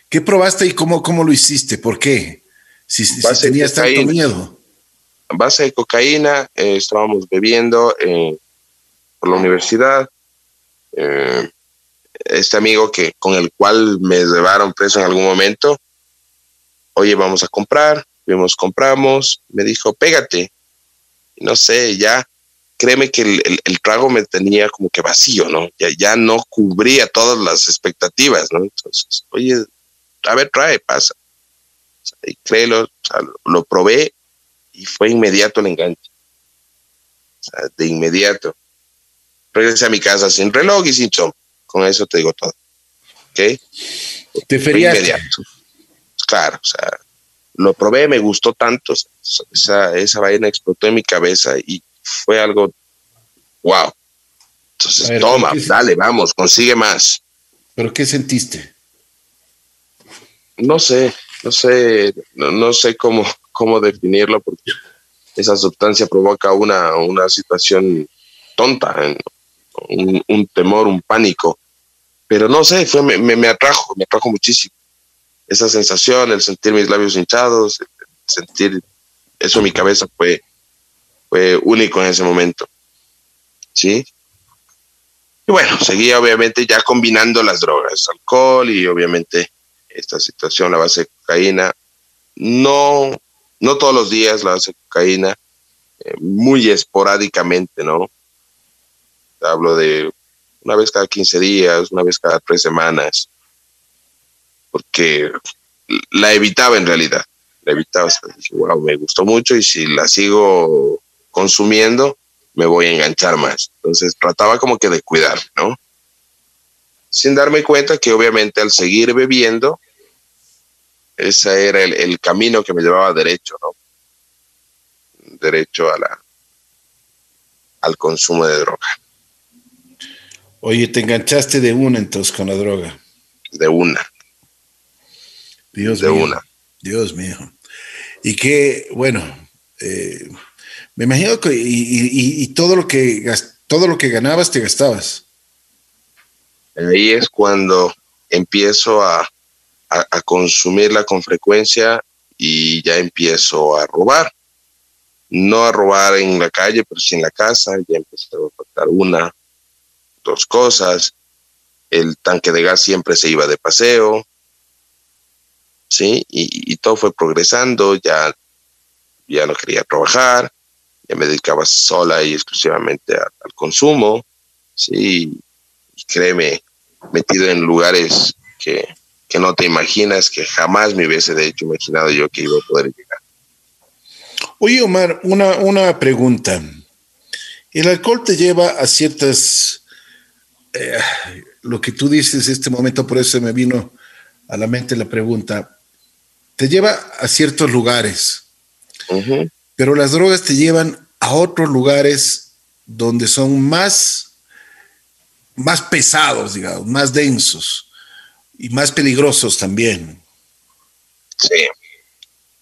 ¿Qué probaste y cómo, cómo lo hiciste? ¿Por qué? Si, si tenías tanto miedo. Base de cocaína, eh, estábamos bebiendo eh, por la universidad. Eh, este amigo que con el cual me llevaron preso en algún momento, oye, vamos a comprar, vimos, compramos, me dijo, pégate. No sé, ya, créeme que el, el, trago me tenía como que vacío, ¿no? Ya, ya no cubría todas las expectativas, ¿no? Entonces, oye, a ver, trae, pasa. y créelo, lo, probé y fue inmediato el enganche. de inmediato. Regresé a mi casa sin reloj y sin chom. Con eso te digo todo. ¿Ok? ¿Te feriaste? Claro, o sea, lo probé, me gustó tanto. Esa, esa vaina explotó en mi cabeza y fue algo wow. Entonces, toma, dale, vamos, consigue más. ¿Pero qué sentiste? no sé, no sé, no, sé cómo, cómo definirlo porque esa sustancia provoca una, una situación tonta, un, temor, un pánico. Pero no sé, fue, me, me, atrajo, me atrajo muchísimo. Esa sensación, el sentir mis labios hinchados, sentir eso en mi cabeza fue, fue único en ese momento. ¿Sí? Y bueno, seguía obviamente ya combinando las drogas, alcohol y obviamente esta situación, la base de cocaína. No, no todos los días la base de cocaína, eh, muy esporádicamente, ¿no? Hablo de una vez cada 15 días, una vez cada tres semanas, porque la evitaba en realidad. La evitaba, wow, me gustó mucho y si la sigo consumiendo, me voy a enganchar más. Entonces trataba como que de cuidar, ¿no? Sin darme cuenta que obviamente al seguir bebiendo, ese era el, camino que me llevaba derecho, ¿no? Derecho a la, al consumo de droga. Oye, te enganchaste de una entonces con la droga. De una. Dios de una. Dios mío. Y que, bueno, eh, me imagino que y, todo lo que todo lo que ganabas te gastabas. Ahí es cuando empiezo a, a, consumirla con frecuencia y ya empiezo a robar. No a robar en la calle, pero sí en la casa. Ya empecé a faltar una, dos cosas. El tanque de gas siempre se iba de paseo. Sí, y, todo fue progresando. Ya, ya no quería trabajar. Ya me dedicaba sola y exclusivamente al consumo. Sí, y créeme, metido en lugares que, que no te imaginas, que jamás me hubiese de hecho imaginado yo que iba a poder llegar. Oye, Omar, una, una pregunta. El alcohol te lleva a ciertas, eh, lo que tú dices en este momento, por eso me vino a la mente la pregunta, te lleva a ciertos lugares, pero las drogas te llevan a otros lugares donde son más, más pesados, digamos, más densos y más peligrosos también. Sí,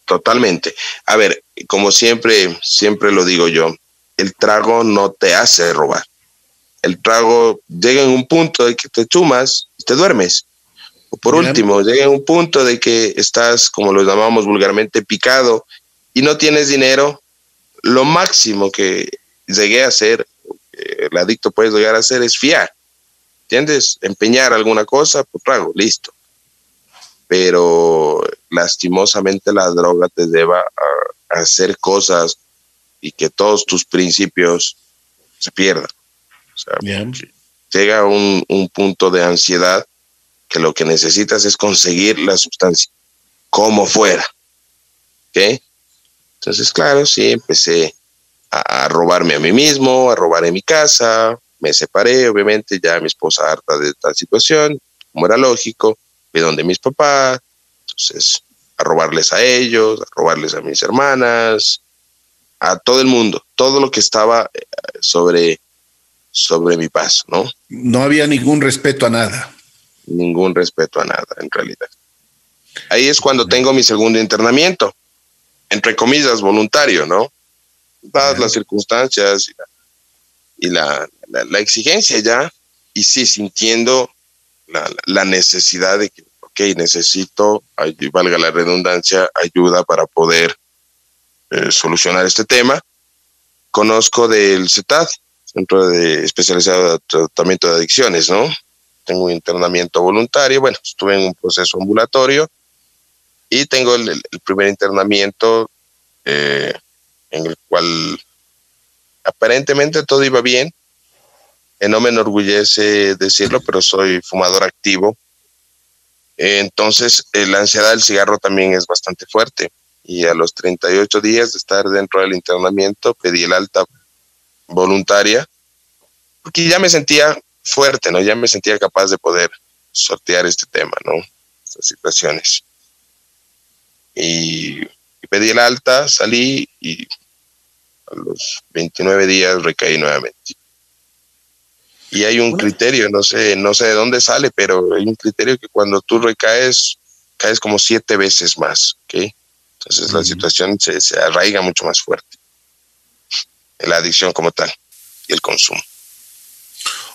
totalmente. A ver, como siempre, siempre lo digo yo, el trago no te hace robar. El trago llega en un punto de que te chumas y te duermes. O por último, llega en un punto de que estás, como lo llamamos vulgarmente, picado y no tienes dinero, lo máximo que llegué a hacer, el adicto puede llegar a hacer es fiar. ¿Entiendes? Empeñar alguna cosa, pues trago, listo. Pero lastimosamente la droga te lleva a, hacer cosas y que todos tus principios se pierdan. O sea, llega un, un punto de ansiedad que lo que necesitas es conseguir la sustancia, como fuera. ¿Ok? Entonces, claro, sí, empecé a, robarme a mí mismo, a robar en mi casa, me separé, obviamente, ya mi esposa harta de tal situación, como era lógico, de donde mis papás, entonces, a robarles a ellos, a robarles a mis hermanas, a todo el mundo, todo lo que estaba eh, sobre, sobre mi paso, ¿no? No había ningún respeto a nada. Ningún respeto a nada, en realidad. Ahí es cuando tengo mi segundo internamiento, entre comillas, voluntario, ¿no? dadas las circunstancias y, la, la, exigencia ya, y sí sintiendo la, la, necesidad de que, ok, necesito, valga la redundancia, ayuda para poder eh, solucionar este tema. Conozco del CETAD, Centro de Especializado de Tratamiento de Adicciones, ¿no? Tengo un internamiento voluntario, bueno, estuve en un proceso ambulatorio y tengo el, el primer internamiento eh, en el cual aparentemente todo iba bien. Eh, no me enorgullece decirlo, pero soy fumador activo. Eh, entonces, la ansiedad del cigarro también es bastante fuerte. Y a los 38 días de estar dentro del internamiento, pedí el alta voluntaria, porque ya me sentía fuerte, ¿no? Ya me sentía capaz de poder sortear este tema, ¿no? Estas situaciones. Y, y pedí el alta, salí y a los 29 días recaí nuevamente. Y hay un criterio, no sé, no sé de dónde sale, pero hay un criterio que cuando tú recaes, caes como siete veces más, ¿ok? Entonces la situación se, se arraiga mucho más fuerte. La adicción como tal y el consumo.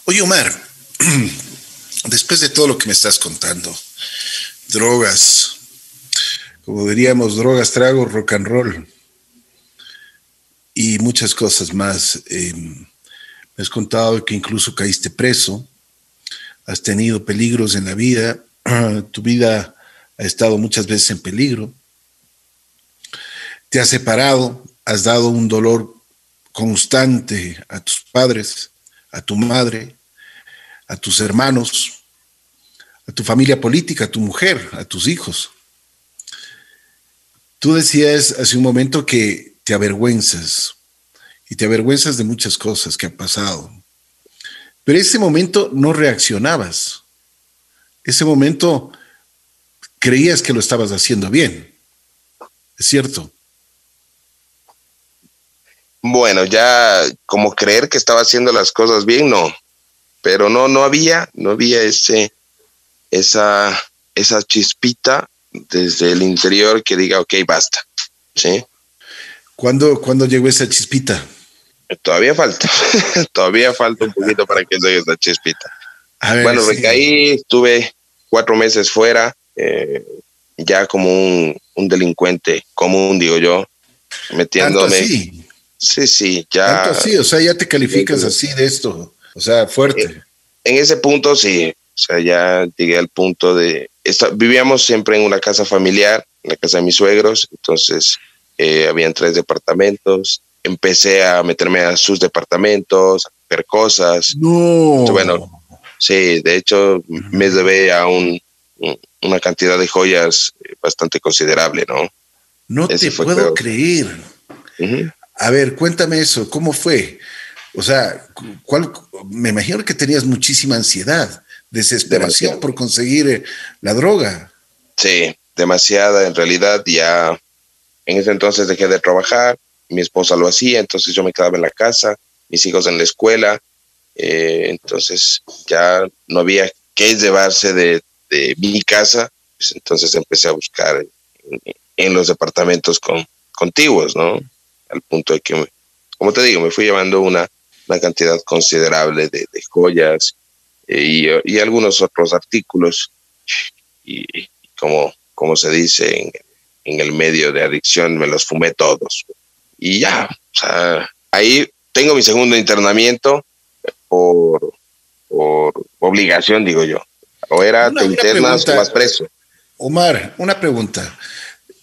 Oye, Omar, [clears throat] después de todo lo que me estás contando, drogas, como diríamos, drogas, tragos, rock and roll, y muchas cosas más. Eh, me has contado que incluso caíste preso, has tenido peligros en la vida, [clears throat] tu vida ha estado muchas veces en peligro, te has separado, has dado un dolor constante a tus padres, a tu madre, a tus hermanos, a tu familia política, a tu mujer, a tus hijos. Tú decías hace un momento que te avergüenzas y te avergüenzas de muchas cosas que han pasado. Pero ese momento no reaccionabas. Ese momento creías que lo estabas haciendo bien. ¿Es cierto? Bueno, ya como creer que estaba haciendo las cosas bien, no. Pero no, no había, no había ese, esa, esa chispita desde el interior que diga, ok, basta. ¿Sí? ¿Cuándo, llegó esa chispita? Todavía falta, [laughs] todavía falta un poquito para que llegue esa chispita. bueno, recaí, estuve cuatro meses fuera, eh, ya como un, delincuente común, digo yo, metiéndome. Así? Sí, sí, ya. Tanto así, o sea, ya te calificas así de esto, o sea, fuerte. En, en ese punto sí, sea, ya llegué al punto de. vivíamos siempre en una casa familiar, en la casa de mis suegros, entonces eh, habían tres departamentos, empecé a meterme a sus departamentos, a ver cosas. No. bueno, sí, de hecho me debe a un, una cantidad de joyas eh, bastante considerable, ¿no? No te puedo creer. A ver, cuéntame eso, ¿cómo fue? O sea, ¿cuál, me imagino que tenías muchísima ansiedad, desesperación por conseguir eh, la droga. Sí, demasiada. En realidad ya en ese entonces dejé de trabajar, mi esposa lo hacía, entonces yo me quedaba en la casa, mis hijos en la escuela, eh, entonces ya no había que llevarse de, mi casa, pues entonces empecé a buscar en, los departamentos con, contiguos, ¿no? Al punto de que, como te digo, me fui llevando una, cantidad considerable de, joyas eh, y, algunos otros artículos, y, como, como se dice en en el medio de adicción me los fumé todos. y ya, o sea, ahí tengo mi segundo internamiento por, por obligación, digo yo. O era te internas o más preso. Omar, una pregunta.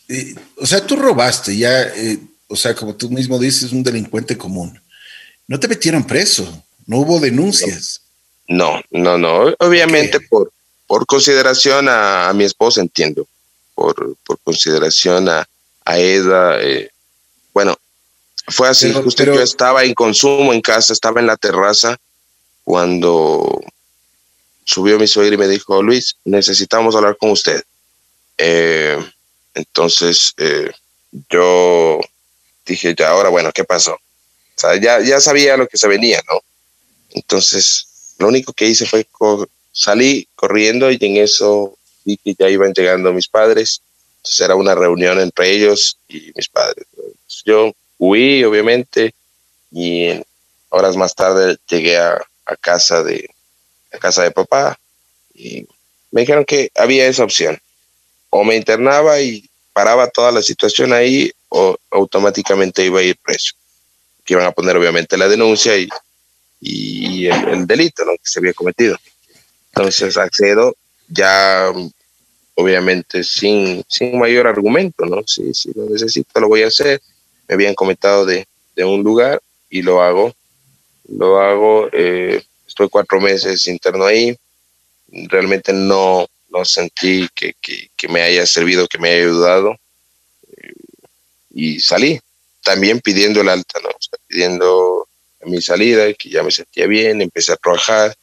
Eh, o sea, tú robaste ya, eh, o sea, como tú mismo dices, un delincuente común. No te metieron preso, no hubo denuncias. No, no, no. Obviamente por, por consideración a, mi esposa, entiendo. Por, por consideración a, a ella. Eh, bueno, fue así, justo yo estaba en consumo en casa, estaba en la terraza cuando subió mi suegra y me dijo, Luis, necesitamos hablar con usted. Eh, entonces eh, yo dije, ya ahora, bueno, ¿qué pasó? O sea, ya, ya sabía lo que se venía, ¿no? Entonces, lo único que hice fue salí corriendo y en eso vi que ya iban llegando mis padres. Entonces era una reunión entre ellos y mis padres. yo huí, obviamente, y horas más tarde llegué a, casa de a casa de papá y me dijeron que había esa opción. O me internaba y paraba toda la situación ahí o automáticamente iba a ir preso. Que iban a poner obviamente la denuncia y, y el, delito ¿no? que se había cometido. Entonces accedo ya obviamente sin, sin mayor argumento, ¿no? Si, si lo necesito lo voy a hacer me habían comentado de, un lugar y lo hago. Lo hago, eh, estoy cuatro meses interno ahí. Realmente no, no sentí que, me haya servido, que me haya ayudado. y salí, también pidiendo el alta, ¿no? pidiendo mi salida, que ya me sentía bien, empecé a trabajar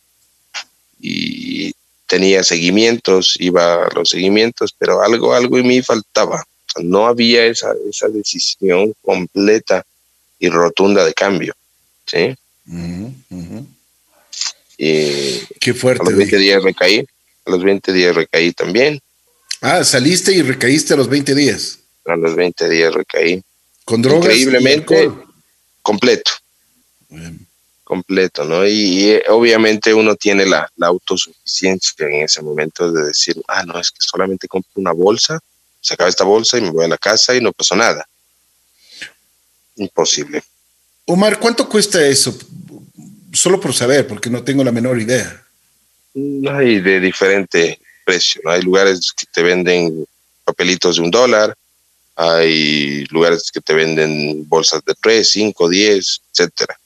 y tenía seguimientos, iba a los seguimientos, pero algo, algo en mí faltaba no había esa, esa decisión completa y rotunda de cambio. ¿sí? Y Qué fuerte. A los 20 días recaí, a los 20 días recaí también. Ah, saliste y recaíste a los 20 días. A los 20 días recaí. Con drogas. Increíblemente completo. Completo, ¿no? Y, obviamente uno tiene la, la, autosuficiencia en ese momento de decir, ah, no, es que solamente compro una bolsa se acaba esta bolsa y me voy a la casa y no pasó nada. Imposible. Omar, ¿cuánto cuesta eso? Solo por saber, porque no tengo la menor idea. Hay de diferente precio. Hay lugares que te venden papelitos de un dólar, hay lugares que te venden bolsas de tres, cinco, diez, etcétera.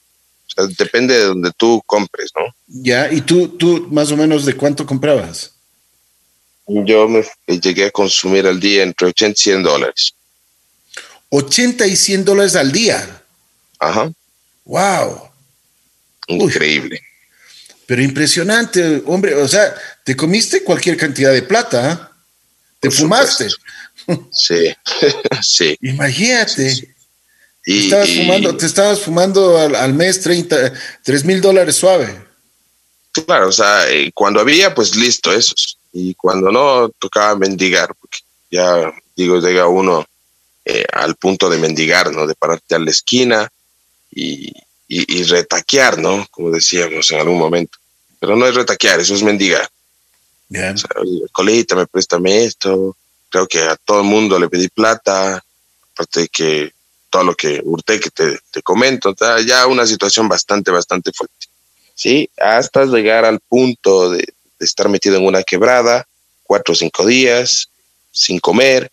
Depende de donde tú compres, ¿no? Ya, ¿y tú, tú más o menos de cuánto comprabas? yo me llegué a consumir al día entre 80 y 100 dólares. 80 y 100 dólares al día. Ajá. Wow. Increíble. pero impresionante, hombre. O sea, te comiste cualquier cantidad de plata. ¿ah? Te fumaste. [laughs] Sí, sí. Imagínate. Y, te, estabas fumando, te estabas fumando al, mes 30, 3 mil dólares suave. Claro, o sea, eh, cuando había, pues listo, esos y cuando no, tocaba mendigar, porque ya, digo, llega uno eh, al punto de mendigar, ¿no? De pararte a la esquina y, y, retaquear, ¿no? Como decíamos en algún momento. Pero no es retaquear, eso es mendigar. colita, me préstame esto. Creo que a todo el mundo le pedí plata, aparte de que todo lo que hurté que te, te comento, ya una situación bastante, bastante fuerte. Sí, hasta llegar al punto de, de estar metido en una quebrada, cuatro o cinco días, sin comer,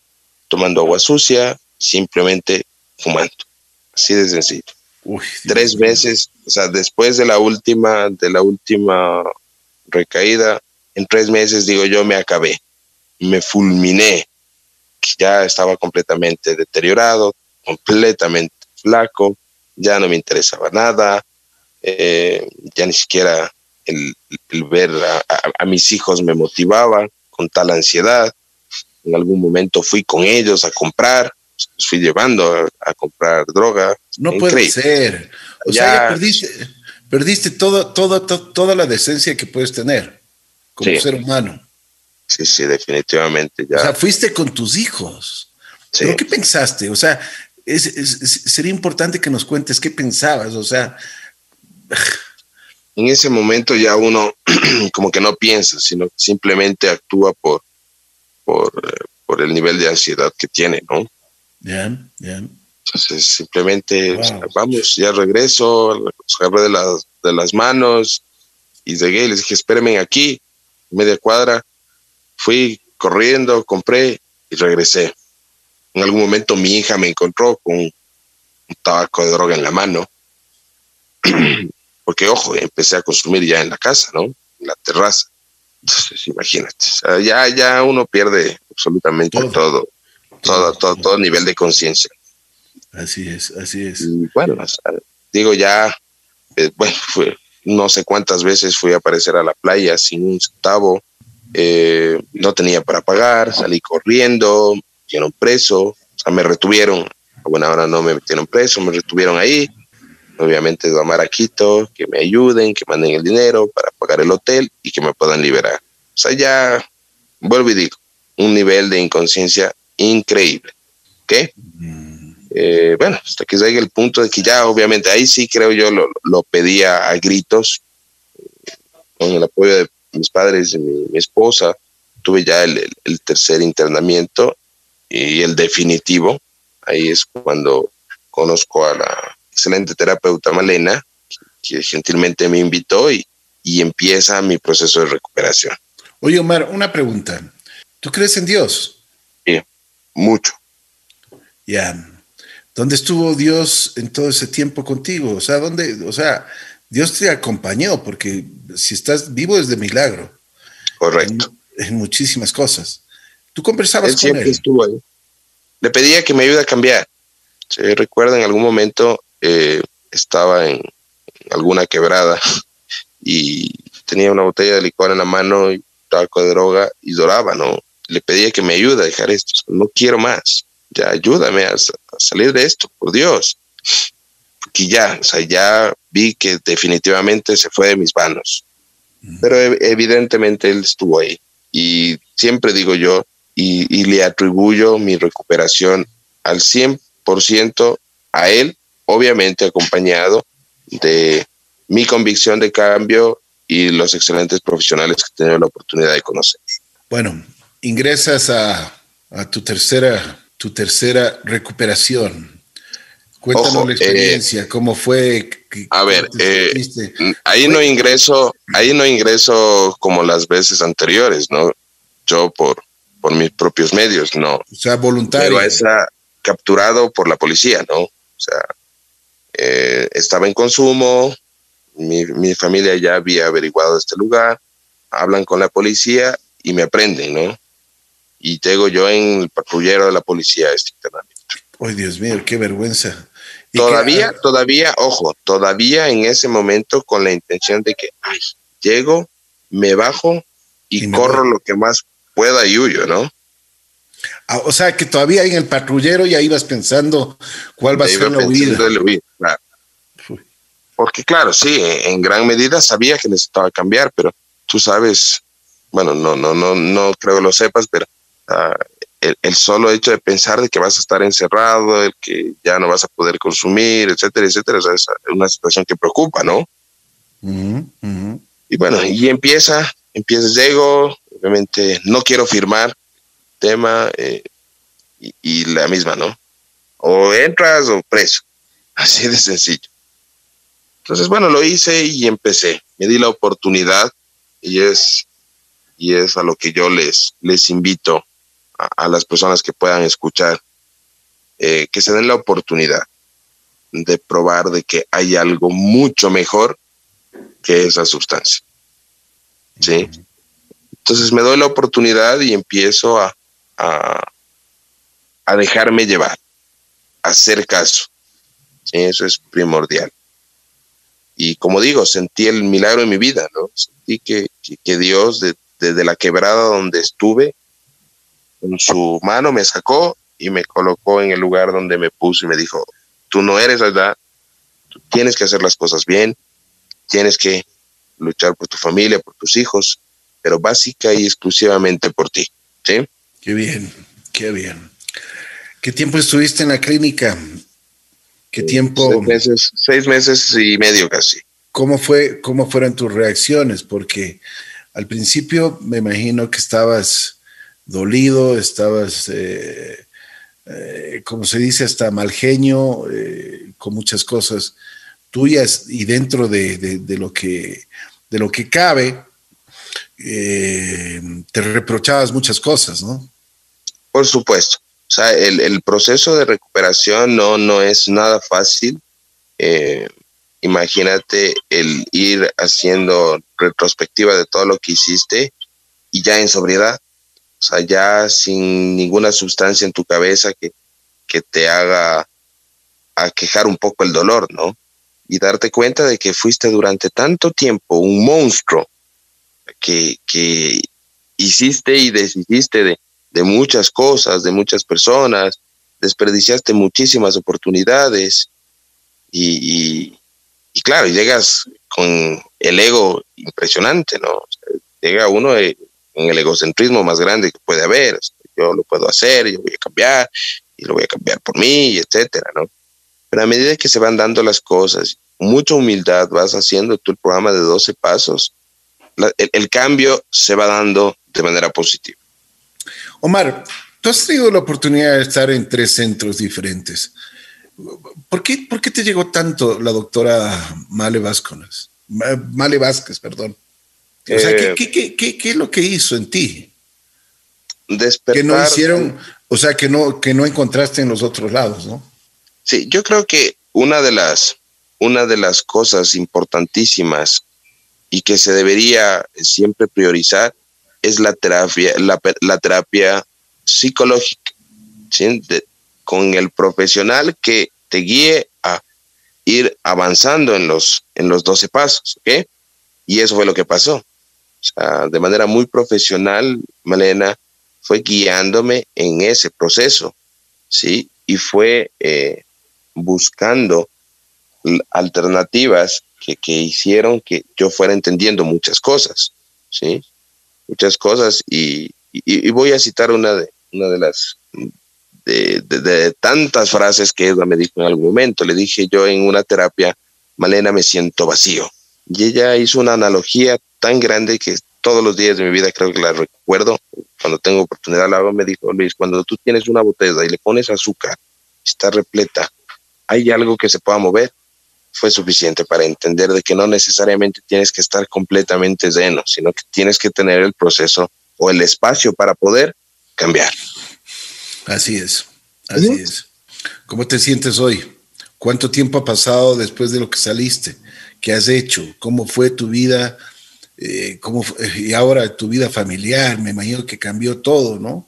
tomando agua sucia, simplemente fumando. Así de sencillo. Tres veces, o sea, después de la última, de la última recaída, en tres meses, digo yo, me acabé. Me fulminé. Ya estaba completamente deteriorado, completamente flaco, ya no me interesaba nada, eh, ya ni siquiera el, ver a, mis hijos me motivaba con tal ansiedad. En algún momento fui con ellos a comprar, los fui llevando a, comprar droga. No puede ser. O sea, perdiste, perdiste todo, todo, toda la decencia que puedes tener como ser humano. Sí, sí, definitivamente. Ya. O sea, fuiste con tus hijos. ¿Pero qué pensaste? O sea, sería importante que nos cuentes qué pensabas. O sea, en ese momento ya uno [clears throat] como que no piensa, sino simplemente actúa por, por, por el nivel de ansiedad que tiene, ¿no? Bien, bien. Entonces, simplemente, vamos, ya regreso, los agarré de las, de las manos y llegué y les dije, espérenme aquí, media cuadra. Fui corriendo, compré y regresé. En algún momento mi hija me encontró con un tabaco de droga en la mano. [clears throat] Porque, ojo, empecé a consumir ya en la casa, ¿no? En la terraza. Entonces, imagínate, ya, ya uno pierde absolutamente todo, todo, todo, todo, nivel de conciencia. Así es, así es. bueno, digo ya, eh, bueno, fue, no sé cuántas veces fui a aparecer a la playa sin un centavo, eh, no tenía para pagar, salí corriendo, metieron preso, o sea, me retuvieron, bueno, ahora no me metieron preso, me retuvieron ahí, obviamente llamar a Quito, que me ayuden, que manden el dinero para pagar el hotel y que me puedan liberar. O sea, ya, vuelvo y digo, un nivel de inconsciencia increíble. ¿Ok? Eh, bueno, hasta que llegue el punto de que ya, obviamente, ahí sí creo yo lo, lo pedía a gritos, con el apoyo de mis padres y mi, esposa. Tuve ya el, el tercer internamiento y el definitivo. Ahí es cuando conozco a la excelente terapeuta Malena, que gentilmente me invitó y, y empieza mi proceso de recuperación. Oye, Omar, una pregunta. ¿Tú crees en Dios? Sí, mucho. Ya. ¿Dónde estuvo Dios en todo ese tiempo contigo? O sea, ¿dónde? O sea, Dios te acompañó, porque si estás vivo es de milagro. Correcto. En, muchísimas cosas. ¿Tú conversabas él siempre estuvo ahí. Le pedía que me ayude a cambiar. Si recuerda, en algún momento eh, estaba en, alguna quebrada [laughs] y tenía una botella de licor en la mano y tabaco de droga y lloraba, ¿no? Le pedía que me ayude a dejar esto. No quiero más. Ya ayúdame a, salir de esto, por Dios. Que ya, o sea, ya vi que definitivamente se fue de mis manos. Pero evidentemente él estuvo ahí. Y siempre digo yo, y, y le atribuyo mi recuperación al 100% a él obviamente acompañado de mi convicción de cambio y los excelentes profesionales que he tenido la oportunidad de conocer. Bueno, ingresas a, tu tercera tu tercera recuperación. Cuéntanos la eh, experiencia, cómo fue. a ver, eh, ahí no ingreso, ahí no ingreso como las veces anteriores, ¿no? Yo por, por mis propios medios, no. O sea, voluntario. Pero esa capturado por la policía, ¿no? O sea, eh, estaba en consumo, mi, familia ya había averiguado este lugar, hablan con la policía y me aprenden, ¿no? Y tengo yo en el patrullero de la policía este internamiento. Ay, Dios mío, qué vergüenza. Todavía, todavía, ojo, todavía en ese momento con la intención de que, ay, llego, me bajo y, corro lo que más pueda y huyo, ¿no? Ah, o sea, que todavía en el patrullero ya ibas pensando cuál va a ser la huida. Porque claro, sí, en gran medida sabía que necesitaba cambiar, pero tú sabes, bueno, no, no, no, no creo que lo sepas, pero ah, el, solo hecho de pensar de que vas a estar encerrado, el que ya no vas a poder consumir, etcétera, etcétera, es una situación que preocupa, ¿no? Y bueno, y empieza, empieza, llego, obviamente no quiero firmar, tema eh, y, la misma, ¿no? O entras o preso. [laughs] Así de sencillo. Entonces, bueno, lo hice y empecé. Me di la oportunidad y es, y es a lo que yo les, les invito a, las personas que puedan escuchar, eh, que se den la oportunidad de probar de que hay algo mucho mejor que esa sustancia. ¿Sí? Entonces me doy la oportunidad y empiezo a, a, dejarme llevar, a hacer caso. Eso es primordial. Y como digo, sentí el milagro en mi vida, ¿no? Sentí que, que, Dios, desde la quebrada donde estuve, con su mano me sacó y me colocó en el lugar donde me puso y me dijo, tú no eres tú tienes que hacer las cosas bien, tienes que luchar por tu familia, por tus hijos, pero básica y exclusivamente por ti. ¿sí? Qué bien, qué bien. ¿Qué tiempo estuviste en la clínica? ¿Qué tiempo? Seis meses, seis meses y medio casi. ¿Cómo, fue, ¿Cómo fueron tus reacciones? Porque al principio me imagino que estabas dolido, estabas eh, eh, como se dice, hasta mal genio, con muchas cosas tuyas y dentro de, lo, que, de lo que cabe, te reprochabas muchas cosas, ¿no? Por supuesto. O sea, el, proceso de recuperación no, no es nada fácil. Eh, imagínate el ir haciendo retrospectiva de todo lo que hiciste y ya en sobriedad, o sea, ya sin ninguna sustancia en tu cabeza que, que te haga aquejar un poco el dolor, ¿no? Y darte cuenta de que fuiste durante tanto tiempo un monstruo que, hiciste y deshiciste de, muchas cosas, de muchas personas, desperdiciaste muchísimas oportunidades y, y, claro, llegas con el ego impresionante, ¿no? llega uno en el egocentrismo más grande que puede haber, yo lo puedo hacer, yo voy a cambiar y lo voy a cambiar por mí, etcétera, ¿no? Pero a medida que se van dando las cosas, con mucha humildad vas haciendo tú el programa de 12 pasos, el cambio se va dando de manera positiva. Omar, tú has tenido la oportunidad de estar en tres centros diferentes. ¿Por qué, por qué te llegó tanto la doctora Male Vázquez? Male Vázquez, perdón. O sea, ¿qué, eh, qué, es lo que hizo en ti? Despertar. Que no hicieron, o sea, que no, que no encontraste en los otros lados, ¿no? Sí, yo creo que una de las, una de las cosas importantísimas y que se debería siempre priorizar es la terapia, la, terapia psicológica, con el profesional que te guíe a ir avanzando en los, en los 12 pasos, ¿ok? Y eso fue lo que pasó. de manera muy profesional, Malena fue guiándome en ese proceso, ¿sí? Y fue eh, buscando alternativas que, hicieron que yo fuera entendiendo muchas cosas, ¿sí? muchas cosas y, voy a citar una de, una de las de, tantas frases que Edna me dijo en algún momento. Le dije yo en una terapia, Malena, me siento vacío. Y ella hizo una analogía tan grande que todos los días de mi vida creo que la recuerdo. Cuando tengo oportunidad la me dijo, Luis, cuando tú tienes una botella y le pones azúcar, está repleta, ¿hay algo que se pueda mover? Fue suficiente para entender de que no necesariamente tienes que estar completamente lleno, sino que tienes que tener el proceso o el espacio para poder cambiar. Así es, así es. ¿Cómo te sientes hoy? ¿Cuánto tiempo ha pasado después de lo que saliste? ¿Qué has hecho? ¿Cómo fue tu vida? Eh, ¿cómo y ahora tu vida familiar? Me imagino que cambió todo, ¿no?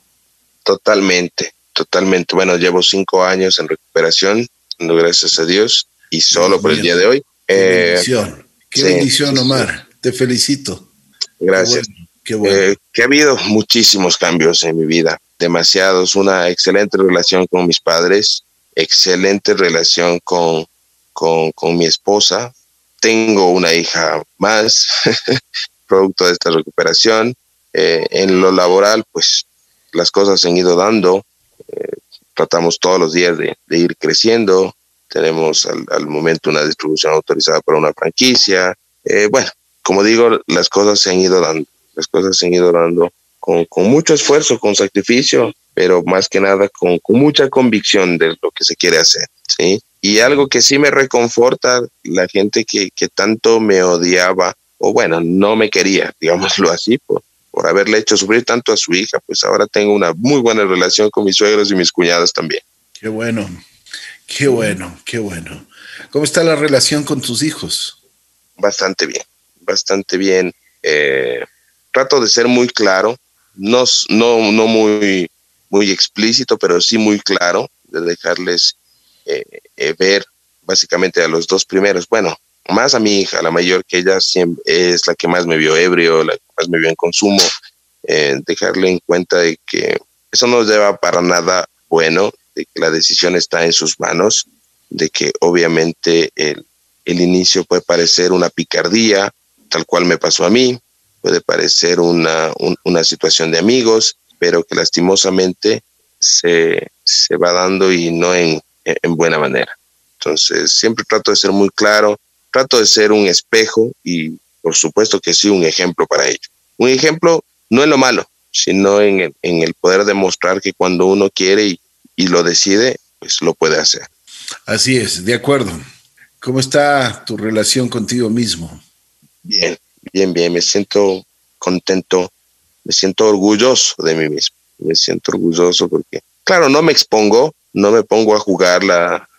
Totalmente, totalmente. Bueno, llevo cinco años en recuperación, gracias a Dios y solo por el día de hoy. Qué eh, bendición, qué bendición, Omar. Te felicito. Gracias. Qué bueno, eh, que ha habido muchísimos cambios en mi vida, demasiados. Una excelente relación con mis padres, excelente relación con, con, con mi esposa. Tengo una hija más, [laughs] producto de esta recuperación. Eh, en lo laboral, pues las cosas se han ido dando. tratamos todos los días de, de ir creciendo, tenemos al, momento una distribución autorizada para una franquicia. Eh, bueno, como digo, las cosas se han ido dando, las cosas se han ido dando con, con mucho esfuerzo, con sacrificio, pero más que nada con, con, mucha convicción de lo que se quiere hacer, ¿sí? Y algo que sí me reconforta, la gente que, que tanto me odiaba, o bueno, no me quería, [laughs] digámoslo así, por, por haberle hecho sufrir tanto a su hija, pues ahora tengo una muy buena relación con mis suegros y mis cuñadas también. Qué bueno, Qué bueno, qué bueno. ¿Cómo está la relación con tus hijos? Bastante bien, bastante bien. Eh, trato de ser muy claro, no, no, no muy, muy explícito, pero sí muy claro, de dejarles eh, eh, ver básicamente a los dos primeros. Bueno, más a mi hija, la mayor, que ella siempre es la que más me vio ebrio, la que más me vio en consumo, dejarle en cuenta de que eso no lleva para nada bueno de que la decisión está en sus manos, de que obviamente el, el inicio puede parecer una picardía, tal cual me pasó a mí, puede parecer una, una situación de amigos, pero que lastimosamente se, se va dando y no en, en buena manera. Entonces, siempre trato de ser muy claro, trato de ser un espejo y por supuesto que sí un ejemplo para ello. Un ejemplo no en lo malo, sino en el, en el poder demostrar que cuando uno quiere y y lo decide, pues lo puede hacer. Así es, de acuerdo. ¿Cómo está tu relación contigo mismo? Bien, bien, bien. Me siento contento, me siento orgulloso de mí mismo. Me siento orgulloso porque, claro, no me expongo, no me pongo a jugar la,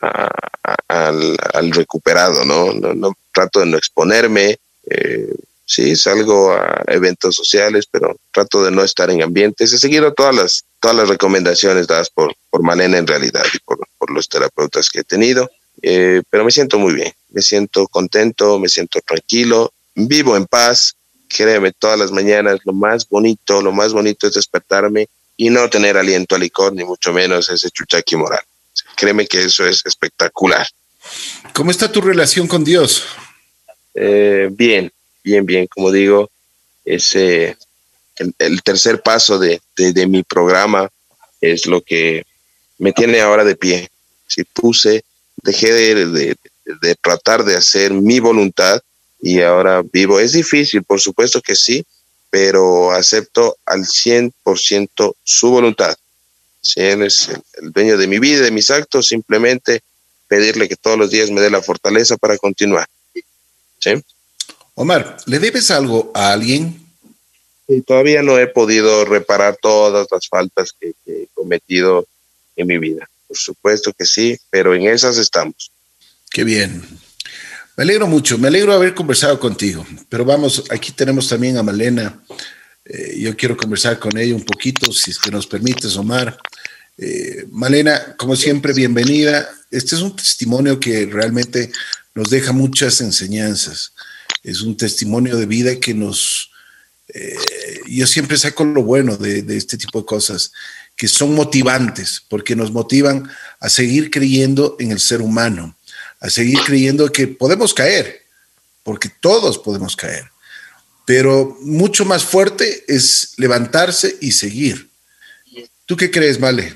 al, recuperado, ¿no? ¿no? Trato de no exponerme. Eh, sí, salgo a eventos sociales, pero trato de no estar en ambientes. He seguido todas las, todas las recomendaciones dadas por, por Malena en realidad y por, por los terapeutas que he tenido. Eh, pero me siento muy bien, me siento contento, me siento tranquilo, vivo en paz. Créeme, todas las mañanas lo más bonito, lo más bonito es despertarme y no tener aliento a licor, ni mucho menos ese chuchaqui moral. Créeme que eso es espectacular. ¿Cómo está tu relación con Dios? Eh, bien, bien, bien. Como digo, ese el, tercer paso de, de, mi programa es lo que me tiene ahora de pie. Si puse, dejé de, de, tratar de hacer mi voluntad y ahora vivo. Es difícil, por supuesto que sí, pero acepto al 100% su voluntad. Si él es el, dueño de mi vida, de mis actos, simplemente pedirle que todos los días me dé la fortaleza para continuar. ¿Sí? Omar, ¿le debes algo a alguien? Y todavía no he podido reparar todas las faltas que, he cometido en mi vida. Por supuesto que sí, pero en esas estamos. Qué bien. Me alegro mucho, me alegro haber conversado contigo, pero vamos, aquí tenemos también a Malena. Eh, yo quiero conversar con ella un poquito, si es que nos permites, Omar. Eh, Malena, como siempre, bienvenida. Este es un testimonio que realmente nos deja muchas enseñanzas es un testimonio de vida que nos... Eh, yo siempre saco lo bueno de, este tipo de cosas, que son motivantes, porque nos motivan a seguir creyendo en el ser humano, a seguir creyendo que podemos caer, porque todos podemos caer, pero mucho más fuerte es levantarse y seguir. ¿Tú qué crees, Vale?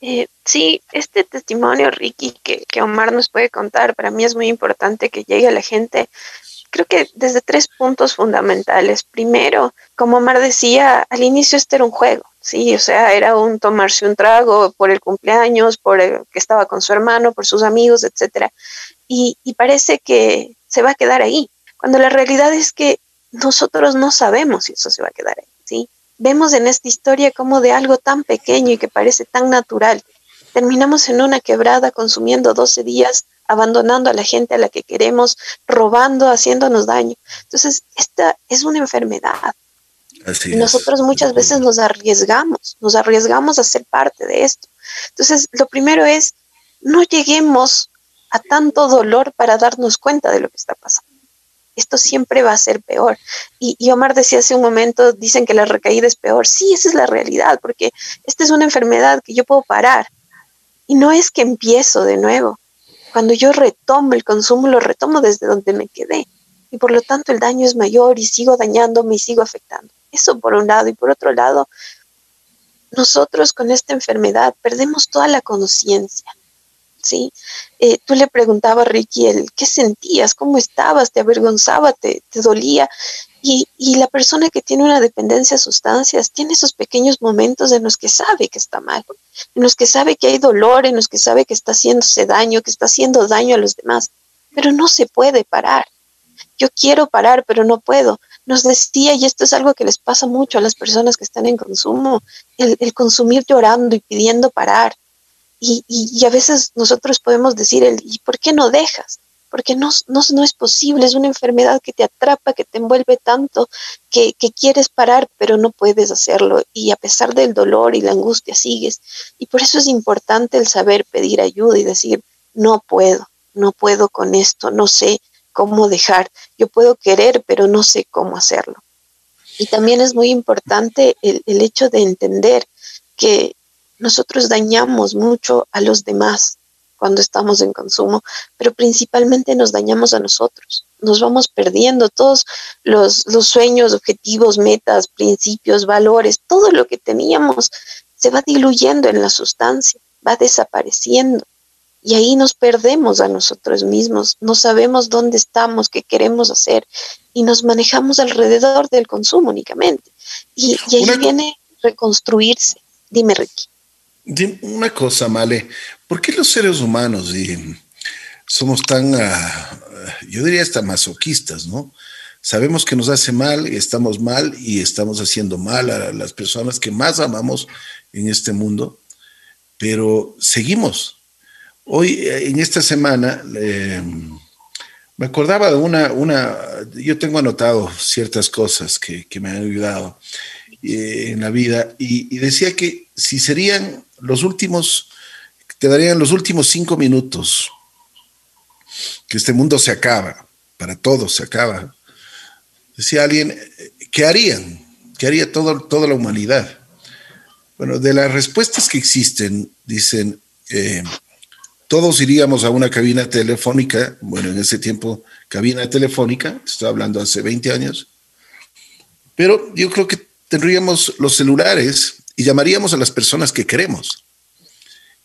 Eh, sí, este testimonio, Ricky, que, que, Omar nos puede contar, para mí es muy importante que llegue a la gente creo que desde tres puntos fundamentales. Primero, como Omar decía, al inicio este era un juego, sí, o sea, era un tomarse un trago por el cumpleaños, por el que estaba con su hermano, por sus amigos, etcétera. Y, y parece que se va a quedar ahí, cuando la realidad es que nosotros no sabemos si eso se va a quedar ahí, ¿sí? Vemos en esta historia como de algo tan pequeño y que parece tan natural, terminamos en una quebrada consumiendo 12 días abandonando a la gente a la que queremos, robando, haciéndonos daño. Entonces, esta es una enfermedad. y nosotros muchas veces nos arriesgamos, nos arriesgamos a ser parte de esto. Entonces, lo primero es, no lleguemos a tanto dolor para darnos cuenta de lo que está pasando. Esto siempre va a ser peor. Y, y, Omar decía hace un momento, dicen que la recaída es peor. Sí, esa es la realidad, porque esta es una enfermedad que yo puedo parar. Y no es que empiezo de nuevo, cuando yo retomo el consumo, lo retomo desde donde me quedé. Y por lo tanto el daño es mayor y sigo dañándome y sigo afectando. Eso por un lado. Y por otro lado, nosotros con esta enfermedad perdemos toda la conciencia. ¿sí? Eh, tú le preguntabas, Ricky, el, ¿qué sentías? ¿Cómo estabas? ¿Te avergonzaba? ¿Te, te dolía? Y, la persona que tiene una dependencia a sustancias tiene esos pequeños momentos en los que sabe que está mal, en los que sabe que hay dolor, en los que sabe que está haciéndose daño, que está haciendo daño a los demás, pero no se puede parar. Yo quiero parar, pero no puedo. Nos decía, y esto es algo que les pasa mucho a las personas que están en consumo, el, el consumir llorando y pidiendo parar. Y, y, y, a veces nosotros podemos decir, el, ¿y por qué no dejas? Porque no, no, es posible, es una enfermedad que te atrapa, que te envuelve tanto, que, que, quieres parar, pero no puedes hacerlo. Y a pesar del dolor y la angustia, sigues. Y por eso es importante el saber pedir ayuda y decir, no puedo, no puedo con esto, no sé cómo dejar. Yo puedo querer, pero no sé cómo hacerlo. Y también es muy importante el, el hecho de entender que nosotros dañamos mucho a los demás cuando estamos en consumo, pero principalmente nos dañamos a nosotros. Nos vamos perdiendo todos los, los sueños, objetivos, metas, principios, valores, todo lo que teníamos se va diluyendo en la sustancia, va desapareciendo. Y ahí nos perdemos a nosotros mismos, no sabemos dónde estamos, qué queremos hacer y nos manejamos alrededor del consumo únicamente. Y, y ahí viene reconstruirse. Dime, Ricky. Una cosa, Male, ¿por qué los seres humanos somos tan, ah, yo diría hasta masoquistas, ¿no? Sabemos que nos hace mal, y estamos mal y estamos haciendo mal a las personas que más amamos en este mundo, pero seguimos. Hoy, eh, en esta semana, me acordaba de una, una, yo tengo anotado ciertas cosas que, me han ayudado eh, en la vida y, decía que si serían los últimos, te darían los últimos cinco minutos, que este mundo se acaba, para todos se acaba. Decía alguien, ¿qué harían? ¿Qué haría toda la humanidad? Bueno, de las respuestas que existen, dicen, eh, todos iríamos a una cabina telefónica, bueno, en ese tiempo cabina telefónica, estoy hablando hace 20 años, pero yo creo que tendríamos los celulares y llamaríamos a las personas que queremos.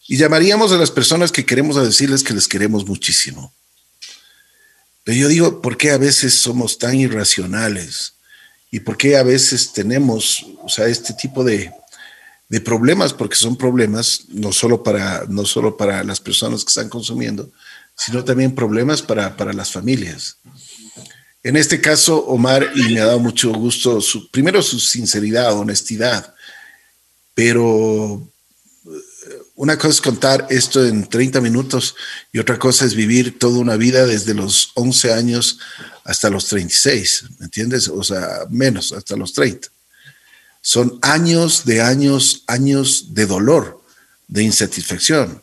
Y llamaríamos a las personas que queremos a decirles que les queremos muchísimo. Pero yo digo, ¿por qué a veces somos tan irracionales? ¿Y por qué a veces tenemos, o sea, este tipo de, de problemas, porque son problemas no solo para, no solo para las personas que están consumiendo, sino también problemas para, para las familias. En este caso, Omar, y me ha dado mucho gusto, su, primero su sinceridad, honestidad, pero una cosa es contar esto en 30 minutos y otra cosa es vivir toda una vida desde los 11 años hasta los 36, ¿me entiendes? O sea, menos, hasta los 30. Son años de años, años de dolor, de insatisfacción.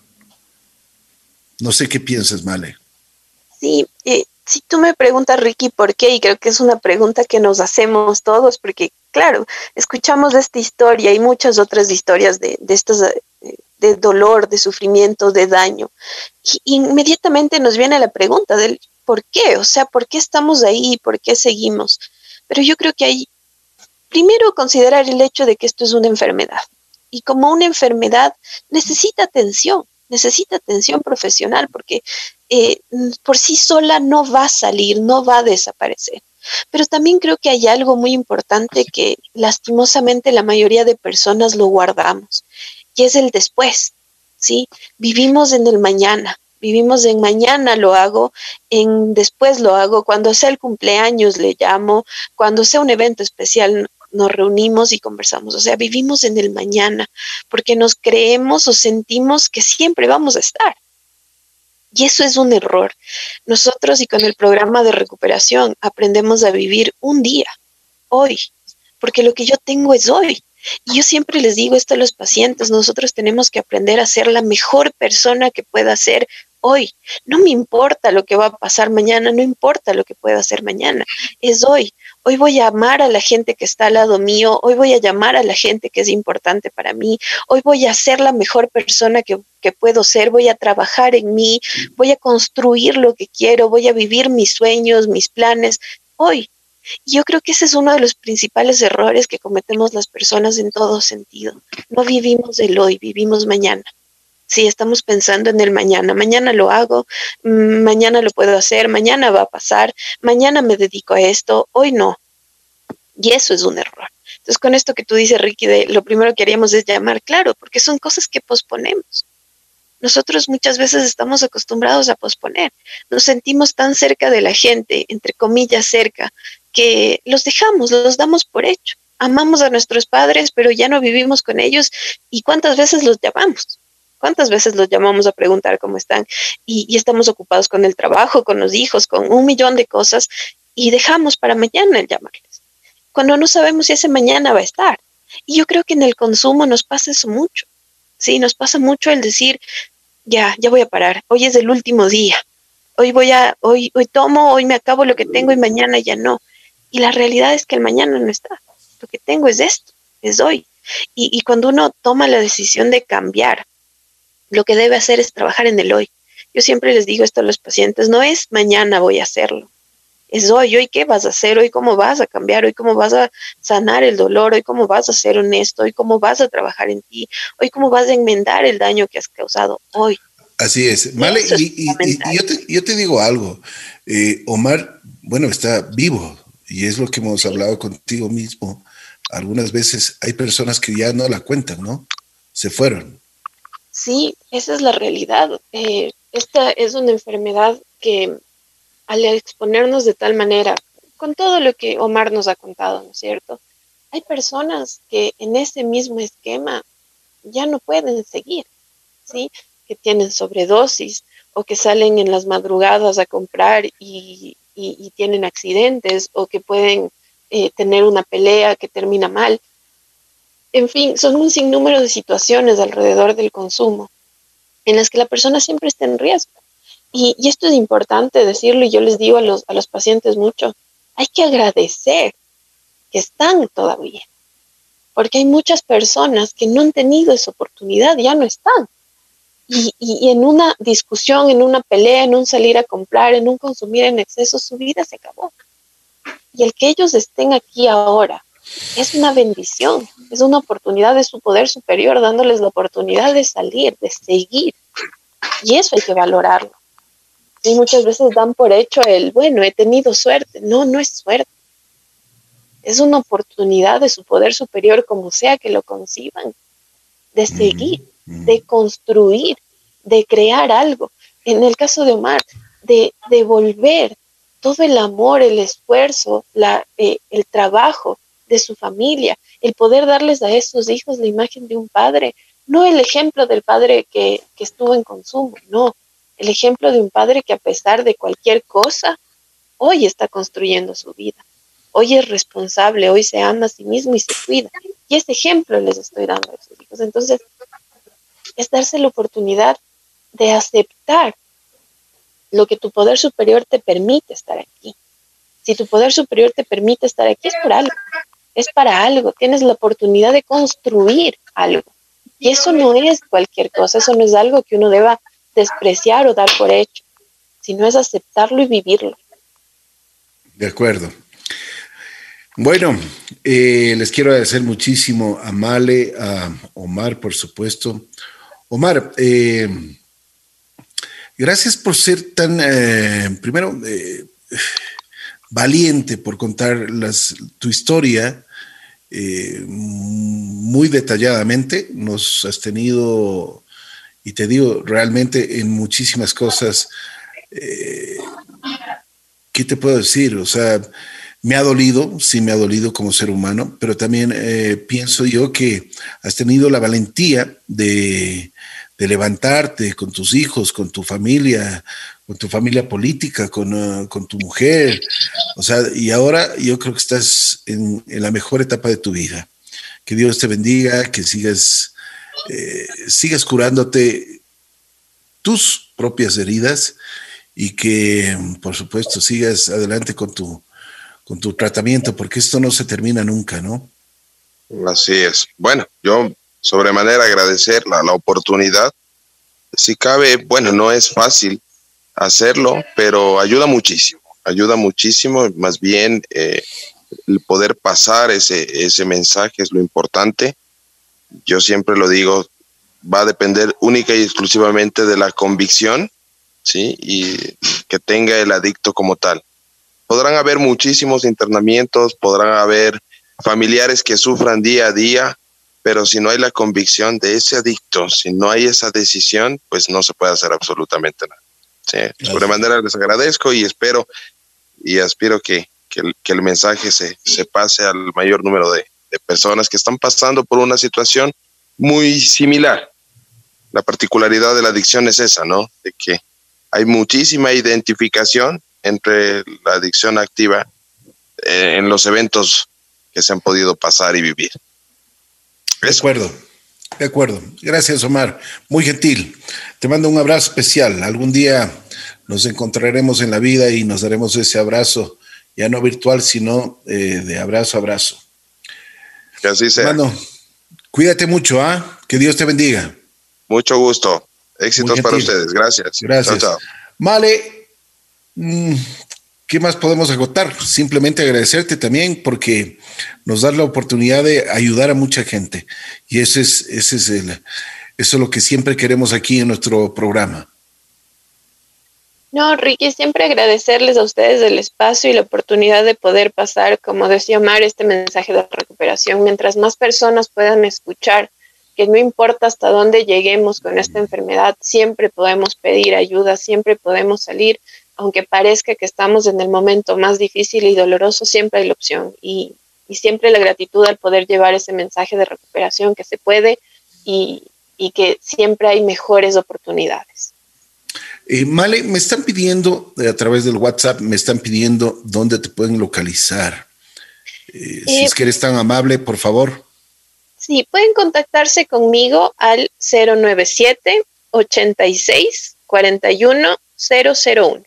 No sé qué piensas, Male. Sí, eh, si tú me preguntas, Ricky, ¿por qué? Y creo que es una pregunta que nos hacemos todos, porque, claro, escuchamos esta historia y muchas otras historias de, eh, de dolor, de sufrimiento, de daño. Y inmediatamente nos viene la pregunta del por qué, o sea, ¿por qué estamos ahí? ¿Por qué seguimos? Pero yo creo que hay Primero, considerar el hecho de que esto es una enfermedad. Y como una enfermedad necesita atención, necesita atención profesional, porque eh, por sí sola no va a salir, no va a desaparecer. Pero también creo que hay algo muy importante que lastimosamente la mayoría de personas lo guardamos, y es el después. ¿sí? Vivimos en el mañana, vivimos en mañana lo hago, en después lo hago, cuando sea el cumpleaños le llamo, cuando sea un evento especial nos reunimos y conversamos. O sea, vivimos en el mañana porque nos creemos o sentimos que siempre vamos a estar. Y eso es un error. Nosotros y con el programa de recuperación aprendemos a vivir un día, hoy, porque lo que yo tengo es hoy. Y yo siempre les digo esto a los pacientes, nosotros tenemos que aprender a ser la mejor persona que pueda ser hoy. No me importa lo que va a pasar mañana, no importa lo que pueda hacer mañana, es hoy hoy voy a amar a la gente que está al lado mío, hoy voy a llamar a la gente que es importante para mí, hoy voy a ser la mejor persona que, puedo ser, voy a trabajar en mí, voy a construir lo que quiero, voy a vivir mis sueños, mis planes, hoy. Yo creo que ese es uno de los principales errores que cometemos las personas en todo sentido. No vivimos el hoy, vivimos mañana. Sí, estamos pensando en el mañana. Mañana lo hago, mm, mañana lo puedo hacer, mañana va a pasar, mañana me dedico a esto, hoy no. Y eso es un error. Entonces, con esto que tú dices, Ricky, lo primero que haríamos es llamar, claro, porque son cosas que posponemos. Nosotros muchas veces estamos acostumbrados a posponer. Nos sentimos tan cerca de la gente, entre comillas cerca, que los dejamos, los damos por hecho. Amamos a nuestros padres, pero ya no vivimos con ellos. ¿Y cuántas veces los llamamos? ¿Cuántas veces los llamamos a preguntar cómo están? Y, estamos ocupados con el trabajo, con los hijos, con un millón de cosas y dejamos para mañana el llamarles. Cuando no sabemos si ese mañana va a estar. Y yo creo que en el consumo nos pasa eso mucho. Sí, nos pasa mucho el decir, ya, ya voy a parar. Hoy es el último día. Hoy voy a, hoy, hoy tomo, hoy me acabo lo que tengo y mañana ya no. Y la realidad es que el mañana no está. Lo que tengo es esto, es hoy. Y, y cuando uno toma la decisión de cambiar, lo que debe hacer es trabajar en el hoy. Yo siempre les digo esto a los pacientes, no es mañana voy a hacerlo, es hoy, hoy qué vas a hacer, hoy cómo vas a cambiar, hoy cómo vas a sanar el dolor, hoy cómo vas a ser honesto, hoy cómo vas a trabajar en ti, hoy cómo vas a enmendar el daño que has causado hoy. Así es. Vale, y, yo, te, digo algo, eh, Omar, bueno, está vivo y es lo que hemos hablado contigo mismo. Algunas veces hay personas que ya no la cuentan, ¿no? Se fueron Sí, esa es la realidad. Eh, esta es una enfermedad que al exponernos de tal manera, con todo lo que Omar nos ha contado, ¿no es cierto? Hay personas que en ese mismo esquema ya no pueden seguir, ¿sí? Que tienen sobredosis o que salen en las madrugadas a comprar y, tienen accidentes o que pueden eh, tener una pelea que termina mal. En fin, son un sinnúmero de situaciones alrededor del consumo en las que la persona siempre está en riesgo. Y, esto es importante decirlo y yo les digo a los, a los pacientes mucho, hay que agradecer que están todavía, porque hay muchas personas que no han tenido esa oportunidad, ya no están. Y, y, en una discusión, en una pelea, en un salir a comprar, en un consumir en exceso, su vida se acabó. Y el que ellos estén aquí ahora es una bendición, es una oportunidad de su poder superior, dándoles la oportunidad de salir, de seguir. Y eso hay que valorarlo. Y muchas veces dan por hecho el, bueno, he tenido suerte. No, no es suerte. Es una oportunidad de su poder superior, como sea que lo conciban, de seguir, de construir, de crear algo. En el caso de Omar, de devolver todo el amor, el esfuerzo, la, eh, el trabajo de su familia, el poder darles a esos hijos la imagen de un padre, no el ejemplo del padre que, que estuvo en consumo, no, el ejemplo de un padre que a pesar de cualquier cosa, hoy está construyendo su vida, hoy es responsable, hoy se ama a sí mismo y se cuida. Y ese ejemplo les estoy dando a esos hijos. Entonces, es darse la oportunidad de aceptar lo que tu poder superior te permite estar aquí. Si tu poder superior te permite estar aquí es por algo es para algo, tienes la oportunidad de construir algo. Y eso no es cualquier cosa, eso no es algo que uno deba despreciar o dar por hecho, sino es aceptarlo y vivirlo. De acuerdo. Bueno, eh, les quiero agradecer muchísimo a Male, a Omar, por supuesto. Omar, eh, gracias por ser tan, eh, primero, valiente por contar las, tu historia eh, muy detalladamente. Nos has tenido, y te digo, realmente en muchísimas cosas. Eh, ¿Qué te puedo decir? O sea, me ha dolido, sí me ha dolido como ser humano, pero también eh, pienso yo que has tenido la valentía de, de levantarte con tus hijos, con tu familia, con tu familia política, con, uh, con, tu mujer. O sea, y ahora yo creo que estás en, en, la mejor etapa de tu vida. Que Dios te bendiga, que sigas, eh, sigas curándote tus propias heridas y que, por supuesto, sigas adelante con tu, con tu tratamiento, porque esto no se termina nunca, ¿no? Así es. Bueno, yo sobremanera agradecer la, la oportunidad. Si cabe, bueno, no es fácil hacerlo, pero ayuda muchísimo, ayuda muchísimo, más bien eh, el poder pasar ese, ese mensaje es lo importante. Yo siempre lo digo, va a depender única y exclusivamente de la convicción, ¿sí? Y que tenga el adicto como tal. Podrán haber muchísimos internamientos, podrán haber familiares que sufran día a día, pero si no hay la convicción de ese adicto, si no hay esa decisión, pues no se puede hacer absolutamente nada. Sí, de sobremanera les agradezco y espero y aspiro que, el, mensaje se, pase al mayor número de, personas que están pasando por una situación muy similar. La particularidad de la adicción es esa, ¿no? De que hay muchísima identificación entre la adicción activa eh, en los eventos que se han podido pasar y vivir. De acuerdo. De acuerdo. Gracias, Omar. Muy gentil. Te mando un abrazo especial. Algún día nos encontraremos en la vida y nos daremos ese abrazo, ya no virtual, sino eh, de abrazo a abrazo. Que así sea. Hermano, cuídate mucho, ¿ah? Que Dios te bendiga. Mucho gusto. Éxitos para ustedes. Gracias. Gracias. Vale. Mm, ¿Qué más podemos agotar? Simplemente agradecerte también porque nos das la oportunidad de ayudar a mucha gente. Y ese es, ese es el, eso es lo que siempre queremos aquí en nuestro programa. No, Ricky, siempre agradecerles a ustedes el espacio y la oportunidad de poder pasar, como decía Omar, este mensaje de recuperación. Mientras más personas puedan escuchar que no importa hasta dónde lleguemos con esta enfermedad, siempre podemos pedir ayuda, siempre podemos salir, aunque parezca que estamos en el momento más difícil y doloroso, siempre hay la opción y, siempre la gratitud al poder llevar ese mensaje de recuperación que se puede y, que siempre hay mejores oportunidades. Eh, Male, me están pidiendo eh, a través del WhatsApp, me están pidiendo dónde te pueden localizar. Eh, si es que eres tan amable, por favor. Sí, pueden contactarse conmigo al 097 86 41 001.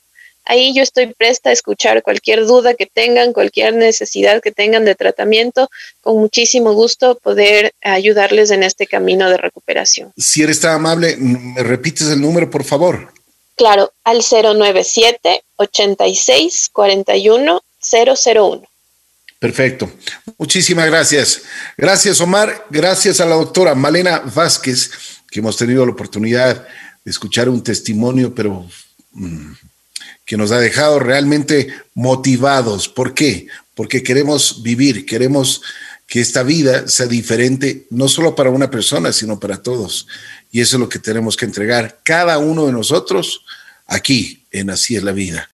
Ahí yo estoy presta a escuchar cualquier duda que tengan, cualquier necesidad que tengan de tratamiento, con muchísimo gusto poder ayudarles en este camino de recuperación. Si eres tan amable, ¿me repites el número, por favor? Claro, al 097 86 41 001. Perfecto. Muchísimas gracias. Gracias, Omar. Gracias a la doctora Malena Vázquez, que hemos tenido la oportunidad de escuchar un testimonio, pero mm, que nos ha dejado realmente motivados. ¿Por qué? Porque queremos vivir, queremos que esta vida sea diferente, no solo para una persona, sino para todos. Y eso es lo que tenemos que entregar cada uno de nosotros aquí en Así es la vida.